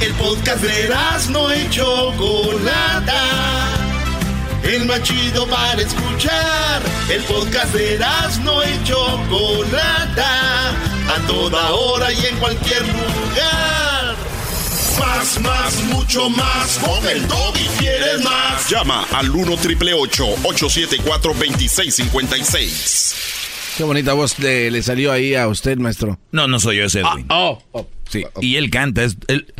El podcast de no y Chocolata, el más chido para escuchar. El podcast de no y Chocolata, a toda hora y en cualquier lugar. Más, más, mucho más. Con el y quieres más. Llama al 1 triple 874 2656. Qué bonita voz le, le salió ahí a usted, maestro. No, no soy yo ese Edwin. oh, sí. Y él canta. Es, él-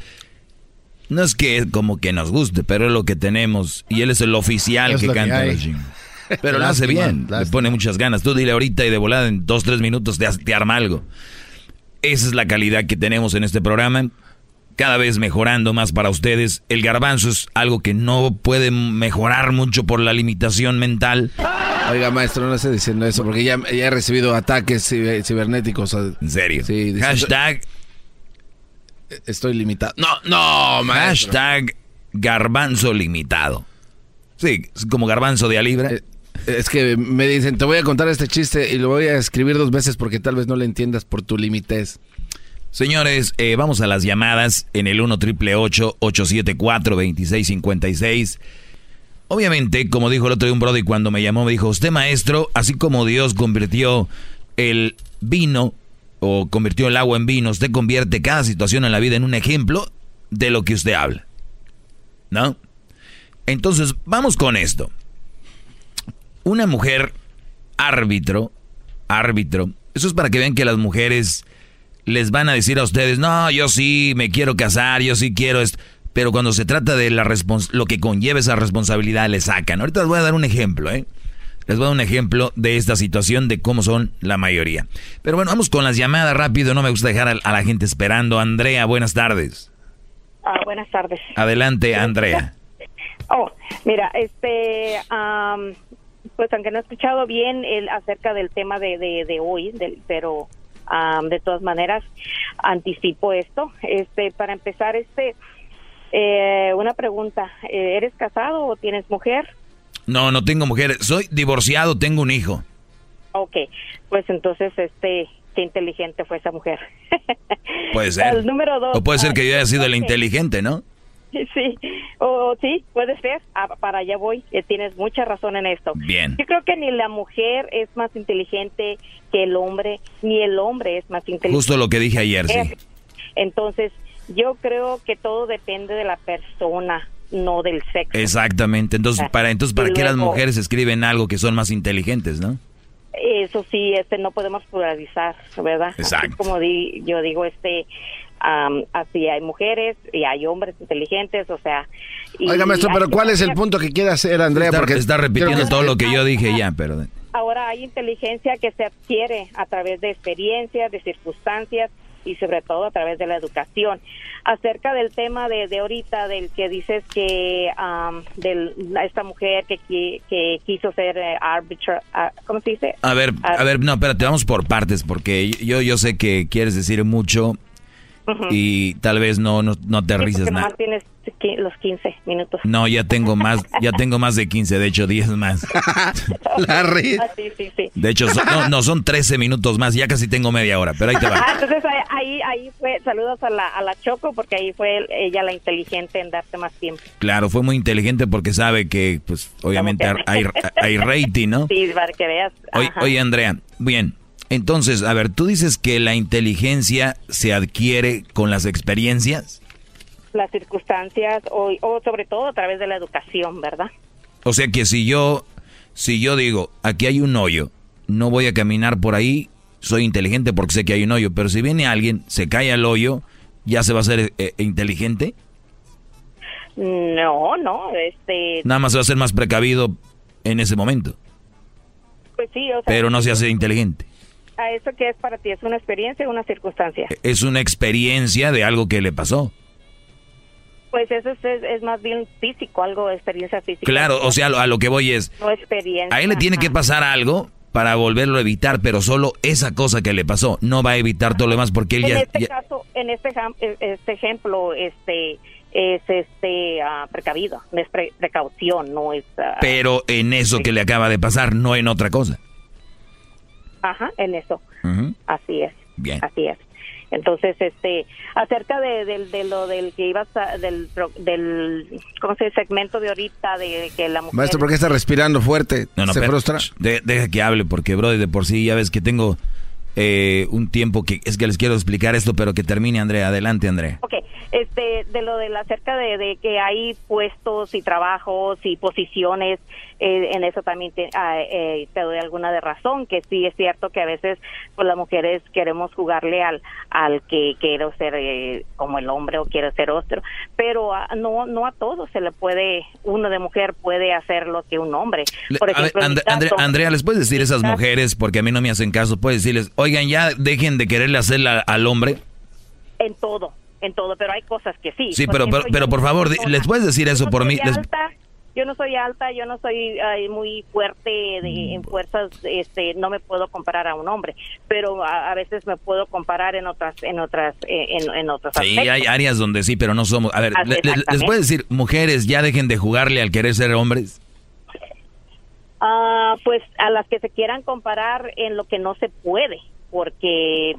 no es que como que nos guste, pero es lo que tenemos. Y él es el oficial Es que canta. Pero lo hace Lástima, bien. Le pone muchas ganas. Tú dile ahorita y de volada en dos, tres minutos te, te arma algo. Esa es la calidad que tenemos en este programa. Cada vez mejorando más para ustedes. El garbanzo es algo que no puede mejorar mucho por la limitación mental. Oiga, maestro, no esté diciendo eso, porque ya, ya he recibido ataques ciber- cibernéticos. ¿En serio? Sí. Hashtag. Estoy limitado. No, no, maestro. Hashtag garbanzo limitado. Sí, es como garbanzo de a libra. Eh, Es que me dicen, te voy a contar este chiste y lo voy a escribir dos veces porque tal vez no le entiendas por tu limitez. Señores, eh, vamos a las llamadas en el 1 triple 874 2656. Obviamente, como dijo el otro día un brody cuando me llamó, me dijo, usted maestro, así como Dios convirtió el vino o convirtió el agua en vino, usted convierte cada situación en la vida en un ejemplo de lo que usted habla. ¿No? Entonces, vamos con esto. Una mujer árbitro, árbitro, eso es para que vean que las mujeres les van a decir a ustedes, no, yo sí me quiero casar, yo sí quiero esto. Pero cuando se trata de la lo que conlleva esa responsabilidad, le sacan. Ahorita les voy a dar un ejemplo, ¿eh? Les voy a dar un ejemplo de esta situación, de cómo son la mayoría. Pero bueno, vamos con las llamadas rápido, no me gusta dejar a, la gente esperando. Andrea, buenas tardes. Ah, buenas tardes. Adelante, Andrea. Oh, mira, este, pues aunque no he escuchado bien el, acerca del tema de, de, de hoy, del, pero de todas maneras anticipo esto. Este, para empezar, este, eh, una pregunta: eh, ¿eres casado o tienes mujer? No, no tengo mujer. Soy divorciado, tengo un hijo. Ok, pues entonces, este, qué inteligente fue esa mujer. Puede ser. El número dos. O puede ser que yo haya sido el inteligente, ¿no? Sí, o sí, puede ser. Ah, para allá voy. Eh, tienes mucha razón en esto. Bien. Yo creo que ni la mujer es más inteligente que el hombre, ni el hombre es más inteligente. Justo lo que dije ayer, sí. Entonces, yo creo que todo depende de la persona, no del sexo. Exactamente. Entonces, para entonces para qué las mujeres escriben algo que son más inteligentes, ¿no? Eso sí, este, no podemos pluralizar, ¿verdad? Así Exacto. como di- yo digo, este, am, así hay mujeres y hay hombres inteligentes, o sea. y Oiga, maestro, pero ¿cuál es el punto que quiere hacer Andrea? Está, Porque está repitiendo todo lo que yo dije ya, pero... Ahora hay inteligencia que se adquiere a través de experiencias, de circunstancias y sobre todo a través de la educación. Acerca del tema de, de ahorita, del que dices que am, de esta mujer que, qui- que quiso ser eh, arbitra- ah, ¿cómo se dice? A ver, a ver, no, espérate, vamos por partes, porque yo, yo sé que quieres decir mucho Ujú. y tal vez no, no, no Sí, aterrices porque nada. tienes los 15 minutos. No, ya tengo más, ya tengo más de 15, de hecho 10 más. Ah, sí, sí, sí. De hecho, son- no, no, son 13 minutos más, ya casi tengo media hora, pero ahí te va. Ah, entonces ahí, ahí, ahí fue, saludos a la, a la Choco, porque ahí fue ella la inteligente en darte más tiempo. Claro, fue muy inteligente porque sabe que, pues, obviamente hay, hay rating, ¿no? Sí, para que veas. Oye, oye, Andrea, bien, Entonces, a ver, tú dices que la inteligencia se adquiere con las experiencias. Las circunstancias o, o sobre todo a través de la educación, ¿verdad? O sea que si yo, si yo digo, aquí hay un hoyo, no voy a caminar por ahí, soy inteligente porque sé que hay un hoyo, pero si viene alguien, se cae al hoyo, ¿ya se va a ser eh, inteligente? No, no, este... Nada más se va a ser más precavido en ese momento. Pues sí, o sea... Pero no se hace inteligente. ¿A eso qué es para ti? ¿Es una experiencia o una circunstancia? Es una experiencia de algo que le pasó. Pues eso es, es, es más bien físico, algo de experiencia física. Claro, o sea, lo- a lo que voy es, No experiencia. a él le tiene que pasar algo para volverlo a evitar, pero solo esa cosa que le pasó no va a evitar todo lo demás porque él En ya... este ya- caso, en este, eh, este ejemplo, este es este ah, precavido, es pre- precaución, no es... ah, pero en eso que le acaba de pasar, no en otra cosa. Ajá, en eso. Así es. Bien. Así es. Entonces, este, acerca de, del- de lo del que ibas a, del, pro- del, ¿cómo se dice? Segmento de ahorita de que la mujer... Maestro, ¿por qué está respirando fuerte? No, no, ¿Se pero- frustra? de- deja que hable, porque, bro, de por sí ya ves que tengo eh, un tiempo que es que les quiero explicar esto, pero que termine, Andrea. Adelante, Andrea. Ok, este, de lo de la acerca de, de que hay puestos y trabajos y posiciones, eh, en eso también te, ah, eh, te doy alguna de razón, que sí es cierto que a veces pues las mujeres queremos jugarle al, al que quiero ser eh, como el hombre o quiero ser otro, pero ah, no, no a todos se le puede, uno de mujer puede hacer lo que un hombre. Por a ejemplo, And- caso- Andrea, ¿les puedes decir a esas mujeres, porque a mí no me hacen caso, puedes decirles, oigan, ya dejen de quererle hacerle a- al hombre? en todo, en todo, pero hay cosas que sí. Sí, pero, pero, pero por favor, ¿les puedes decir eso por mí? Alta, yo no soy alta, yo no soy ay, muy fuerte de- en fuerzas, este, no me puedo comparar a un hombre, pero a, a veces me puedo comparar en otras, en otras, eh, en, en otros Sí, aspectos. hay áreas donde sí, pero no somos. A ver, le- le- ¿les puedes decir, mujeres, ya dejen de jugarle al querer ser hombres? Ah, pues a las que se quieran comparar en lo que no se puede, porque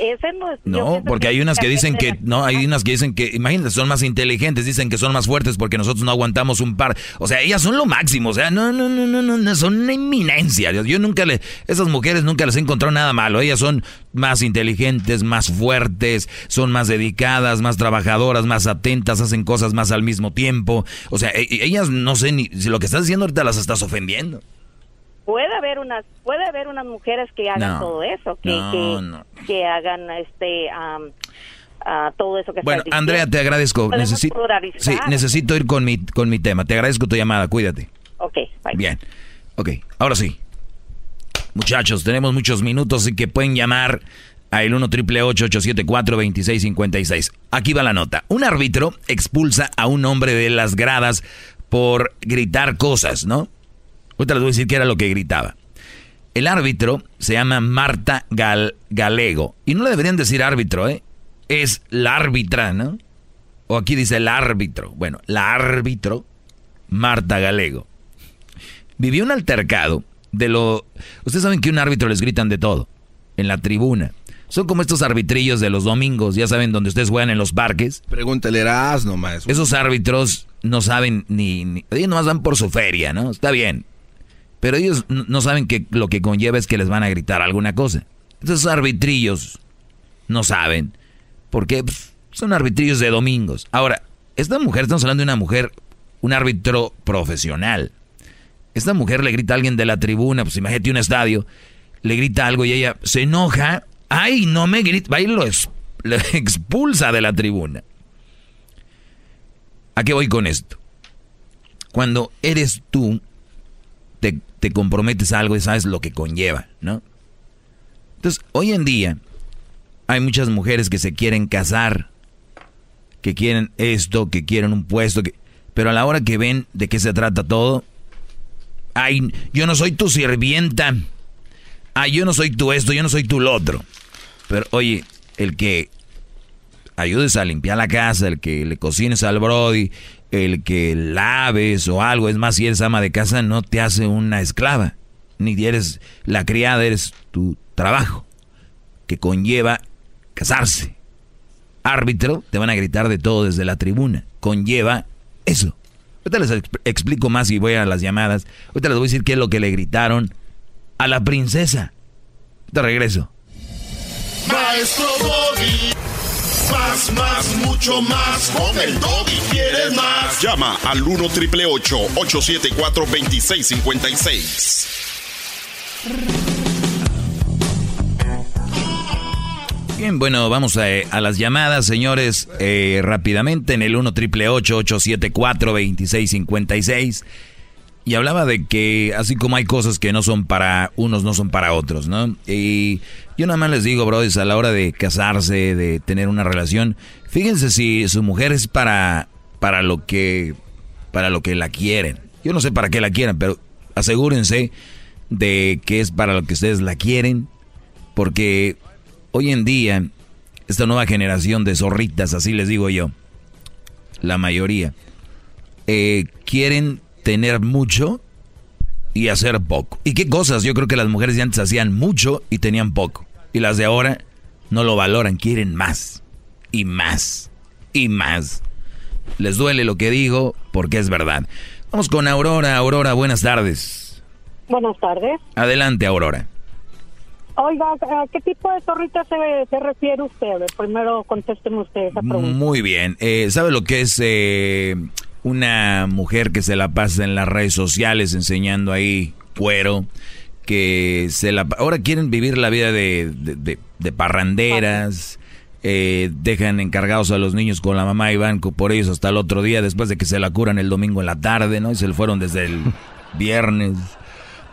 ese no es. No, porque hay unas que dicen que, no, hay unas que dicen que, imagínate, son más inteligentes, dicen que son más fuertes porque nosotros no aguantamos un par. O sea, ellas son lo máximo, o sea, no, no, no, no, no, no, son una eminencia. Yo nunca le, esas mujeres nunca les he encontrado nada malo. Ellas son más inteligentes, más fuertes, son más dedicadas, más trabajadoras, más atentas, hacen cosas más al mismo tiempo. O sea, e- e- ellas no sé ni, si lo que estás diciendo ahorita las estás ofendiendo. Puede haber unas puede haber unas mujeres que hagan No, todo eso que no, que, no. que hagan este todo eso que Bueno, Andrea, te agradezco. Pluralizar. sí, necesito ir con mi, con mi tema. Te agradezco tu llamada, cuídate. Ok, bye. Bien. Ok, ahora sí. Muchachos, tenemos muchos minutos y que pueden llamar al 1 triple 874 2656. Aquí va la nota. Un árbitro expulsa a un hombre de las gradas por gritar cosas, ¿no? Ahorita les voy a decir qué era lo que gritaba. El árbitro se llama Marta Gal- Galego. Y no le deberían decir árbitro, ¿eh? Es la árbitra, ¿no? O aquí dice el árbitro. Bueno, la árbitro, Marta Galego. Vivió un altercado de lo... Ustedes saben que un árbitro les gritan de todo. En la tribuna. Son como estos arbitrillos de los domingos, ya saben, donde ustedes juegan en los parques. Pregúntale, eras nomás. Esos árbitros no saben ni, ni... Ellos nomás van por su feria, ¿no? Está bien. Pero ellos no saben que lo que conlleva es que les van a gritar alguna cosa. Esos arbitrillos no saben. Porque pf, son arbitrillos de domingos. Ahora, esta mujer, estamos hablando de una mujer, un árbitro profesional. Esta mujer le grita a alguien de la tribuna, pues imagínate un estadio, le grita algo y ella se enoja. ¡Ay, no me grita! Va y lo expulsa de la tribuna. ¿A qué voy con esto? Cuando eres tú, te, te comprometes a algo y sabes lo que conlleva, ¿no? Entonces, hoy en día, hay muchas mujeres que se quieren casar, que quieren esto, que quieren un puesto, que, pero a la hora que ven de qué se trata todo, ay, yo no soy tu sirvienta, ay, yo no soy tu esto, yo no soy tu lo otro. Pero oye, el que ayudes a limpiar la casa, el que le cocines al brody, el que laves o algo, es más, si eres ama de casa, no te hace una esclava, ni eres la criada, eres tu trabajo, que conlleva casarse. Árbitro, te van a gritar de todo desde la tribuna, conlleva eso. Ahorita les exp- explico más y voy a las llamadas. Ahorita les voy a decir qué es lo que le gritaron a la princesa. Te regreso. Maestro Doggy. Más, más, mucho más. Con el Doggy quieres más. Llama al 1 triple 874 2656. Bien, bueno, vamos a, a las llamadas, señores, eh, rápidamente en el 1 triple 874 2656 Y hablaba de que así como hay cosas que no son para unos, no son para otros, ¿no? Y yo nada más les digo, brothers, a la hora de casarse, de tener una relación, fíjense si su mujer es para, para lo que, para lo que la quieren. Yo no sé para qué la quieran, pero asegúrense de que es para lo que ustedes la quieren, porque hoy en día, esta nueva generación de zorritas, así les digo yo, la mayoría, eh, quieren tener mucho y hacer poco. ¿Y qué cosas? Yo creo que las mujeres de antes hacían mucho y tenían poco. Y las de ahora no lo valoran, quieren más y más y más. Les duele lo que digo porque es verdad. Vamos con Aurora. Aurora, buenas tardes. Buenas tardes. Adelante, Aurora. Oiga, ¿a qué tipo de zorrita se, se refiere usted? Primero contésteme usted esa pregunta. Muy bien. Eh, ¿Sabe lo que es eh, una mujer que se la pasa en las redes sociales enseñando ahí cuero? Que se la... Ahora quieren vivir la vida de, de, de- de parranderas. eh, dejan encargados a los niños con la mamá y van por ellos hasta el otro día después de que se la curan el domingo en la tarde, ¿no? Y se le fueron desde el viernes.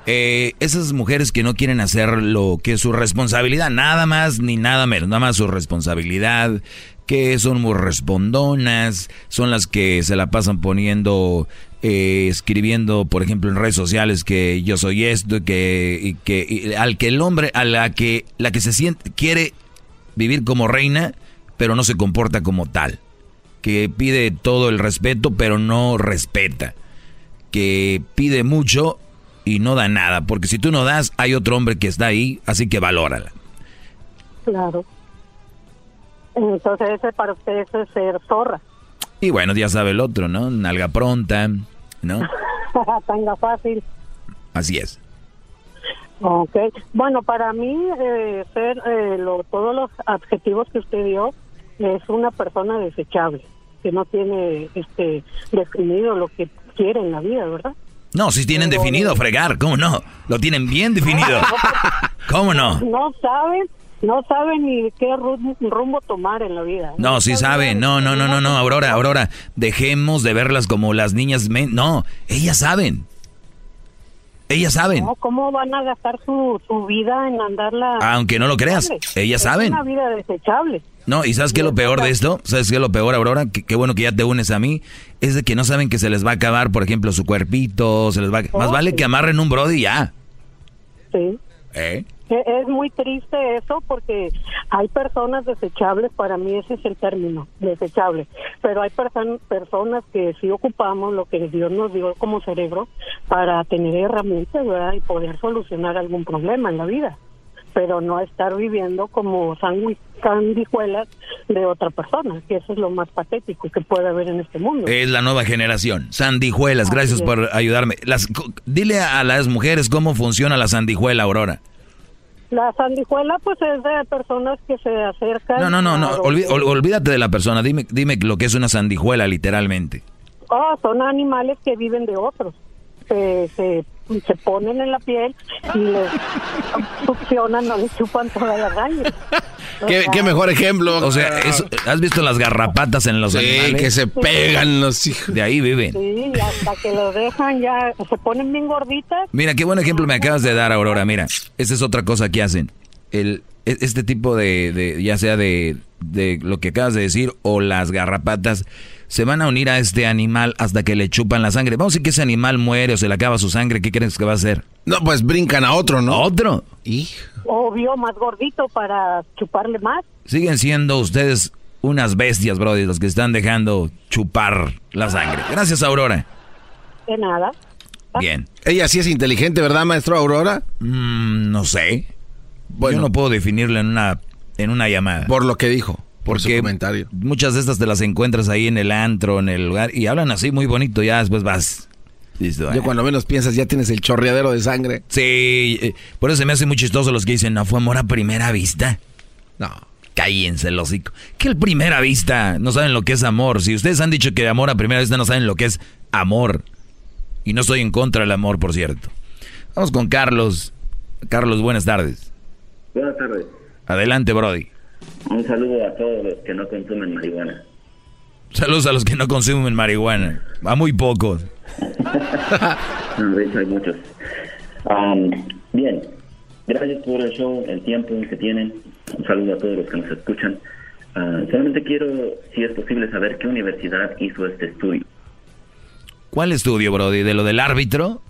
Eh, esas mujeres que no quieren hacer lo que es su responsabilidad, nada más ni nada menos, nada más su responsabilidad, que son muy respondonas, son las que se la pasan poniendo, eh, escribiendo, por ejemplo, en redes sociales que yo soy esto que, y que al que el hombre, a la que, la que se siente, quiere vivir como reina, pero no se comporta como tal, que pide todo el respeto, pero no respeta, que pide mucho y no da nada, porque si tú no das, hay otro hombre que está ahí, así que valórala. Claro. Entonces, para usted eso es ser zorra. Y bueno, ya sabe el otro, ¿no? Nalga pronta, ¿no? Tanga fácil. Así es. Ok. Bueno, para mí, eh, ser eh, lo- todos los adjetivos que usted dio es una persona desechable, que no tiene este definido lo que quiere en la vida, ¿verdad? No, si tienen definido fregar, ¿cómo no? Lo tienen bien definido. ¿Cómo no? No saben, no saben ni qué rum- rumbo tomar en la vida. No, sí saben. No, no, no, no, no, Aurora, Aurora. Dejemos de verlas como las niñas. men- No, ellas saben. Ellas saben. No, ¿Cómo van a gastar su, su vida en andarla? Aunque no lo creas, ellas Es saben. una vida desechable. No, y ¿sabes qué es lo peor de esto? ¿Sabes qué es lo peor, Aurora? Qué bueno que ya te unes a mí. Es de que no saben que se les va a acabar, por ejemplo, su cuerpito. Se les va a- Más vale que amarren un brody ya. Sí. ¿Eh? Es muy triste eso porque hay personas desechables, para mí ese es el término, desechable, pero hay perso- personas que sí ocupamos lo que Dios nos dio como cerebro para tener herramientas ¿verdad? y poder solucionar algún problema en la vida, pero no estar viviendo como sanguijuelas de otra persona, que eso es lo más patético que puede haber en este mundo. Es la nueva generación. Sandijuelas, gracias por ayudarme. Las, dile a las mujeres cómo funciona la sandijuela, Aurora. La sanguijuela pues es de personas que se acercan. No, no, no, no. olví- ol- olvídate de la persona. Dime, dime lo que es una sandijuela, literalmente. Oh, son animales que viven de otros. Se, se, se ponen en la piel y les succionan o les chupan toda la. O ¿Qué, sea, qué mejor ejemplo? O sea, eso- ¿has visto las garrapatas en los Sí, animales? que se pegan los hijos. De ahí viven. Sí, y hasta que los dejan ya, se ponen bien gorditas. Mira, qué buen ejemplo me acabas de dar, Aurora. Mira, esta es otra cosa que hacen. El, e- este tipo de, de- ya sea de, de lo que acabas de decir o las garrapatas, se van a unir a este animal hasta que le chupan la sangre. Vamos a decir que ese animal muere o se le acaba su sangre. ¿Qué crees que va a hacer? No, pues brincan a otro, ¿no? ¿A otro? Obvio, más gordito para chuparle más. Siguen siendo ustedes unas bestias, brody, los que están dejando chupar la sangre. Gracias, Aurora. De nada. Bien. Ella sí es inteligente, ¿verdad, maestro Aurora? Mm, no sé. Yo no puedo definirla en una, en una llamada. Por lo que dijo, Porque comentario. muchas de estas te las encuentras ahí en el antro, en el lugar, y hablan así muy bonito, ya después vas. Listo, Yo cuando menos piensas ya tienes el chorreadero de sangre. Sí, eh, por eso se me hace muy chistoso los que dicen, no fue amor a primera vista. No. Cállense el hocico. Que el primera vista no saben lo que es amor. Si ustedes han dicho que amor a primera vista no saben lo que es amor. Y no estoy en contra del amor, por cierto. Vamos con Carlos. Carlos, buenas tardes. Buenas tardes. Adelante, Brody. Un saludo a todos los que no consumen marihuana. Saludos a los que no consumen marihuana. A muy pocos. No, de hecho hay muchos. Bien, gracias por el show, el tiempo que tienen. Un saludo a todos los que nos escuchan. Ah, solamente quiero, si es posible, saber qué universidad hizo este estudio. ¿Cuál estudio, Brody? ¿De lo del árbitro?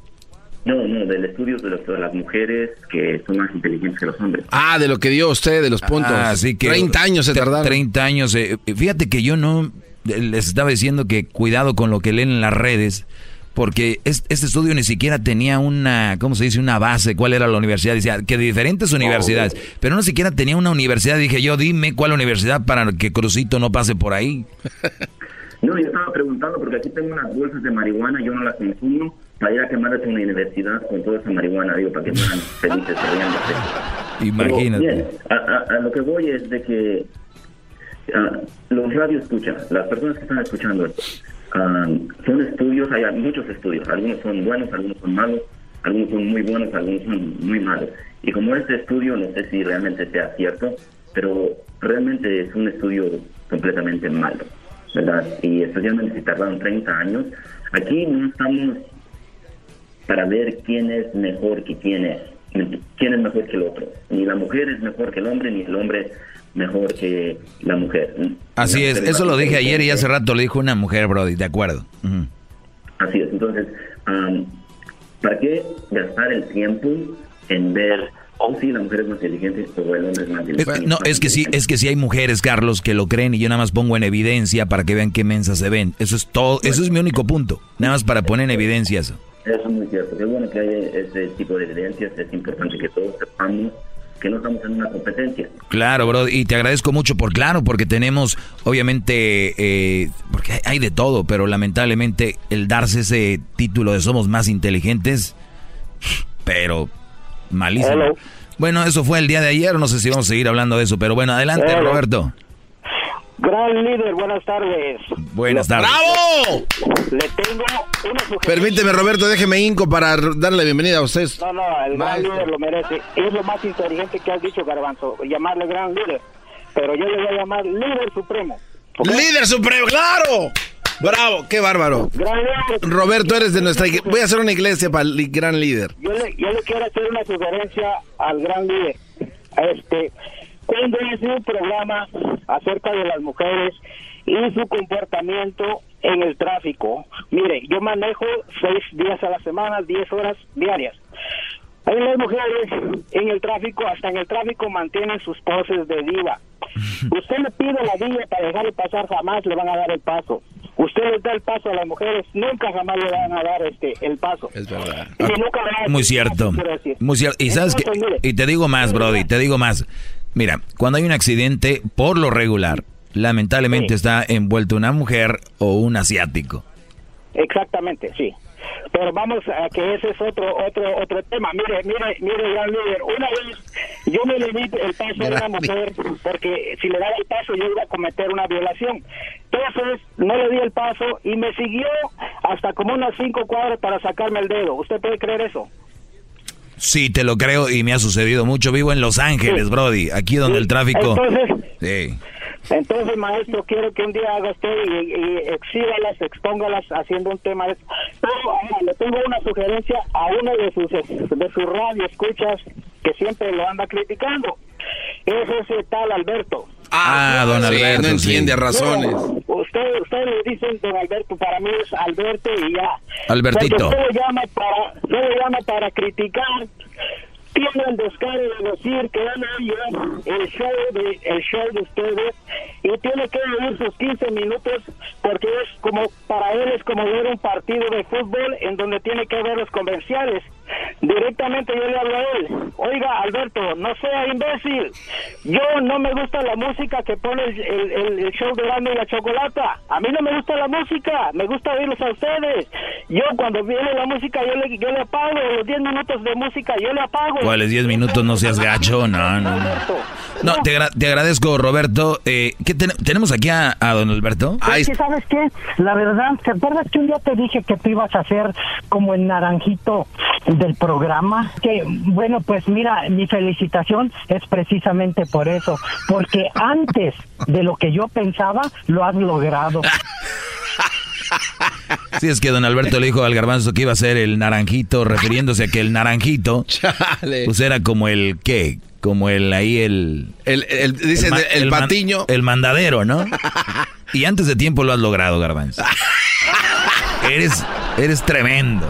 No, no, del estudio de, los- de las mujeres que son más inteligentes que los hombres. Ah, de lo que dio usted, de los puntos. Así que 30 años se tardaron. 30 años. eh, fíjate que yo no eh, les estaba diciendo que cuidado con lo que leen en las redes, porque es- este estudio ni siquiera tenía una, ¿cómo se dice? Una base, cuál era la universidad. Decía que de diferentes universidades, pero no siquiera tenía una universidad. Dije yo, dime cuál universidad para que Crucito no pase por ahí. No, yo estaba preguntando porque aquí tengo unas bolsas de marihuana, yo no las consumo, para ir a una universidad con toda esa marihuana, digo, para que fueran felices riéndose. Imagínate. Pero, bien, a, a- a lo que voy es de que ah, los radios escuchan, las personas que están escuchando, ah, son estudios, hay muchos estudios, algunos son buenos, algunos son malos, algunos son muy buenos, algunos son muy malos. Y como este estudio, no sé si realmente sea cierto, pero realmente es un estudio completamente malo, ¿verdad? Y especialmente si tardaron 30 años, aquí no estamos para ver quién es mejor que quién es, quién es mejor que el otro. Ni la mujer es mejor que el hombre, ni el hombre mejor que la mujer. Así La es, mujer eso lo dije ayer y hace rato lo dijo una mujer, Brody, de acuerdo. Así es, entonces, am, ¿para qué gastar el tiempo en ver, oh sí, la mujer es más inteligente o el hombre es más inteligente? no, es que sí, es que sí hay mujeres, Carlos, que lo creen y yo nada más pongo en evidencia para que vean qué mensas se ven. Eso es todo, eso es mi único punto. Nada más para poner en evidencia eso. Eso es muy cierto. Qué bueno que haya ese tipo de evidencias. Es importante que todos sepamos que no estamos en una competencia. Claro, bro, y te agradezco mucho por claro, porque tenemos, obviamente, eh, porque hay, hay de todo, pero lamentablemente el darse ese título de somos más inteligentes, pero malísimo. Hello. Bueno, eso fue el día de ayer, no sé si vamos a seguir hablando de eso, pero bueno, adelante, Hello. Roberto. Gran líder, buenas tardes. Buenas tardes. ¡Bravo! Le tengo una sugerencia. Permíteme, Roberto, déjeme hinco para darle la bienvenida a usted. No, no, el gran Maestro. líder lo merece. Es lo más inteligente que has dicho, Garbanzo, llamarle gran líder. Pero yo le voy a llamar líder supremo. ¡Líder supremo! ¡Claro! ¡Bravo! ¡Qué bárbaro! Gran líder. Roberto, eres de nuestra iglesia. Voy a hacer una iglesia para el gran líder. Yo le, yo le quiero hacer una sugerencia al gran líder. Este, cuando hice un programa acerca de las mujeres y su comportamiento en el tráfico. Mire, yo manejo seis días a la semana, diez horas diarias. Hay las mujeres en el tráfico, hasta en el tráfico mantienen sus poses de diva. Usted le pide la vía para dejarle pasar, jamás le van a dar el paso. Usted les da el paso a las mujeres, nunca jamás le van a dar este el paso. Es verdad. Y nunca le van a Muy cierto. decir. Muy cierto. Y sabes que, Entonces, mire, y te digo más, Brody, te digo más. Mira, cuando hay un accidente, por lo regular, lamentablemente está envuelto una mujer o un asiático. Exactamente, sí. Pero vamos a que ese es otro otro otro tema. Mire, mire, mire, gran líder. Una vez yo me le di el paso a una mujer porque si le daba el paso yo iba a cometer una violación. Entonces no le di el paso y me siguió hasta como unas cinco cuadras para sacarme el dedo. ¿Usted puede creer eso? Sí, te lo creo y me ha sucedido mucho. Vivo en Los Ángeles, Sí. Brody, aquí donde Sí. el tráfico... Entonces, Sí. Entonces, maestro, quiero que un día haga usted y, y exhíbalas, expóngalas haciendo un tema. Pero le tengo una sugerencia a uno de sus de sus radio escuchas que siempre lo anda criticando. Es ese tal Alberto. Ah, don Sí, Alberto. no sí. entiende razones. No, usted, usted le dicen don Alberto, para mí es Alberto y ya. Albertito. Usted lo llama para, usted lo llama para criticar. Tiene el descaro de decir que van a el show de el show de ustedes y tiene que oír sus 15 minutos porque es como para él es como ver un partido de fútbol en donde tiene que ver los comerciales. Directamente yo le hablo a él. Oiga, Alberto, no sea imbécil. Yo no me gusta la música que pone el, el- el- el show de Grande y la Chocolata. A mí no me gusta la música, me gusta oírlos a ustedes. yo cuando viene la música yo le, yo le apago, los 10 minutos de música yo le apago. ¿Cuáles 10 minutos? No seas gacho, no, no. No, no te, agra- te agradezco, Roberto. Eh, ¿qué ten- ¿Tenemos aquí a, a don Alberto? Es que, ¿sabes qué? La verdad, ¿te acuerdas que un día te dije que tú ibas a ser como el naranjito del programa? Que, bueno, pues mira, mi felicitación es precisamente por eso, porque antes de lo que yo pensaba, lo has logrado. Sí, es que don Alberto le dijo al garbanzo que iba a ser el naranjito, refiriéndose a que el naranjito, pues era como el, ¿qué? Como el, ahí el... El, el- dice ma- el, man- patiño. el mandadero, ¿no? Y antes de tiempo lo has logrado, garbanzo. Eres, eres tremendo.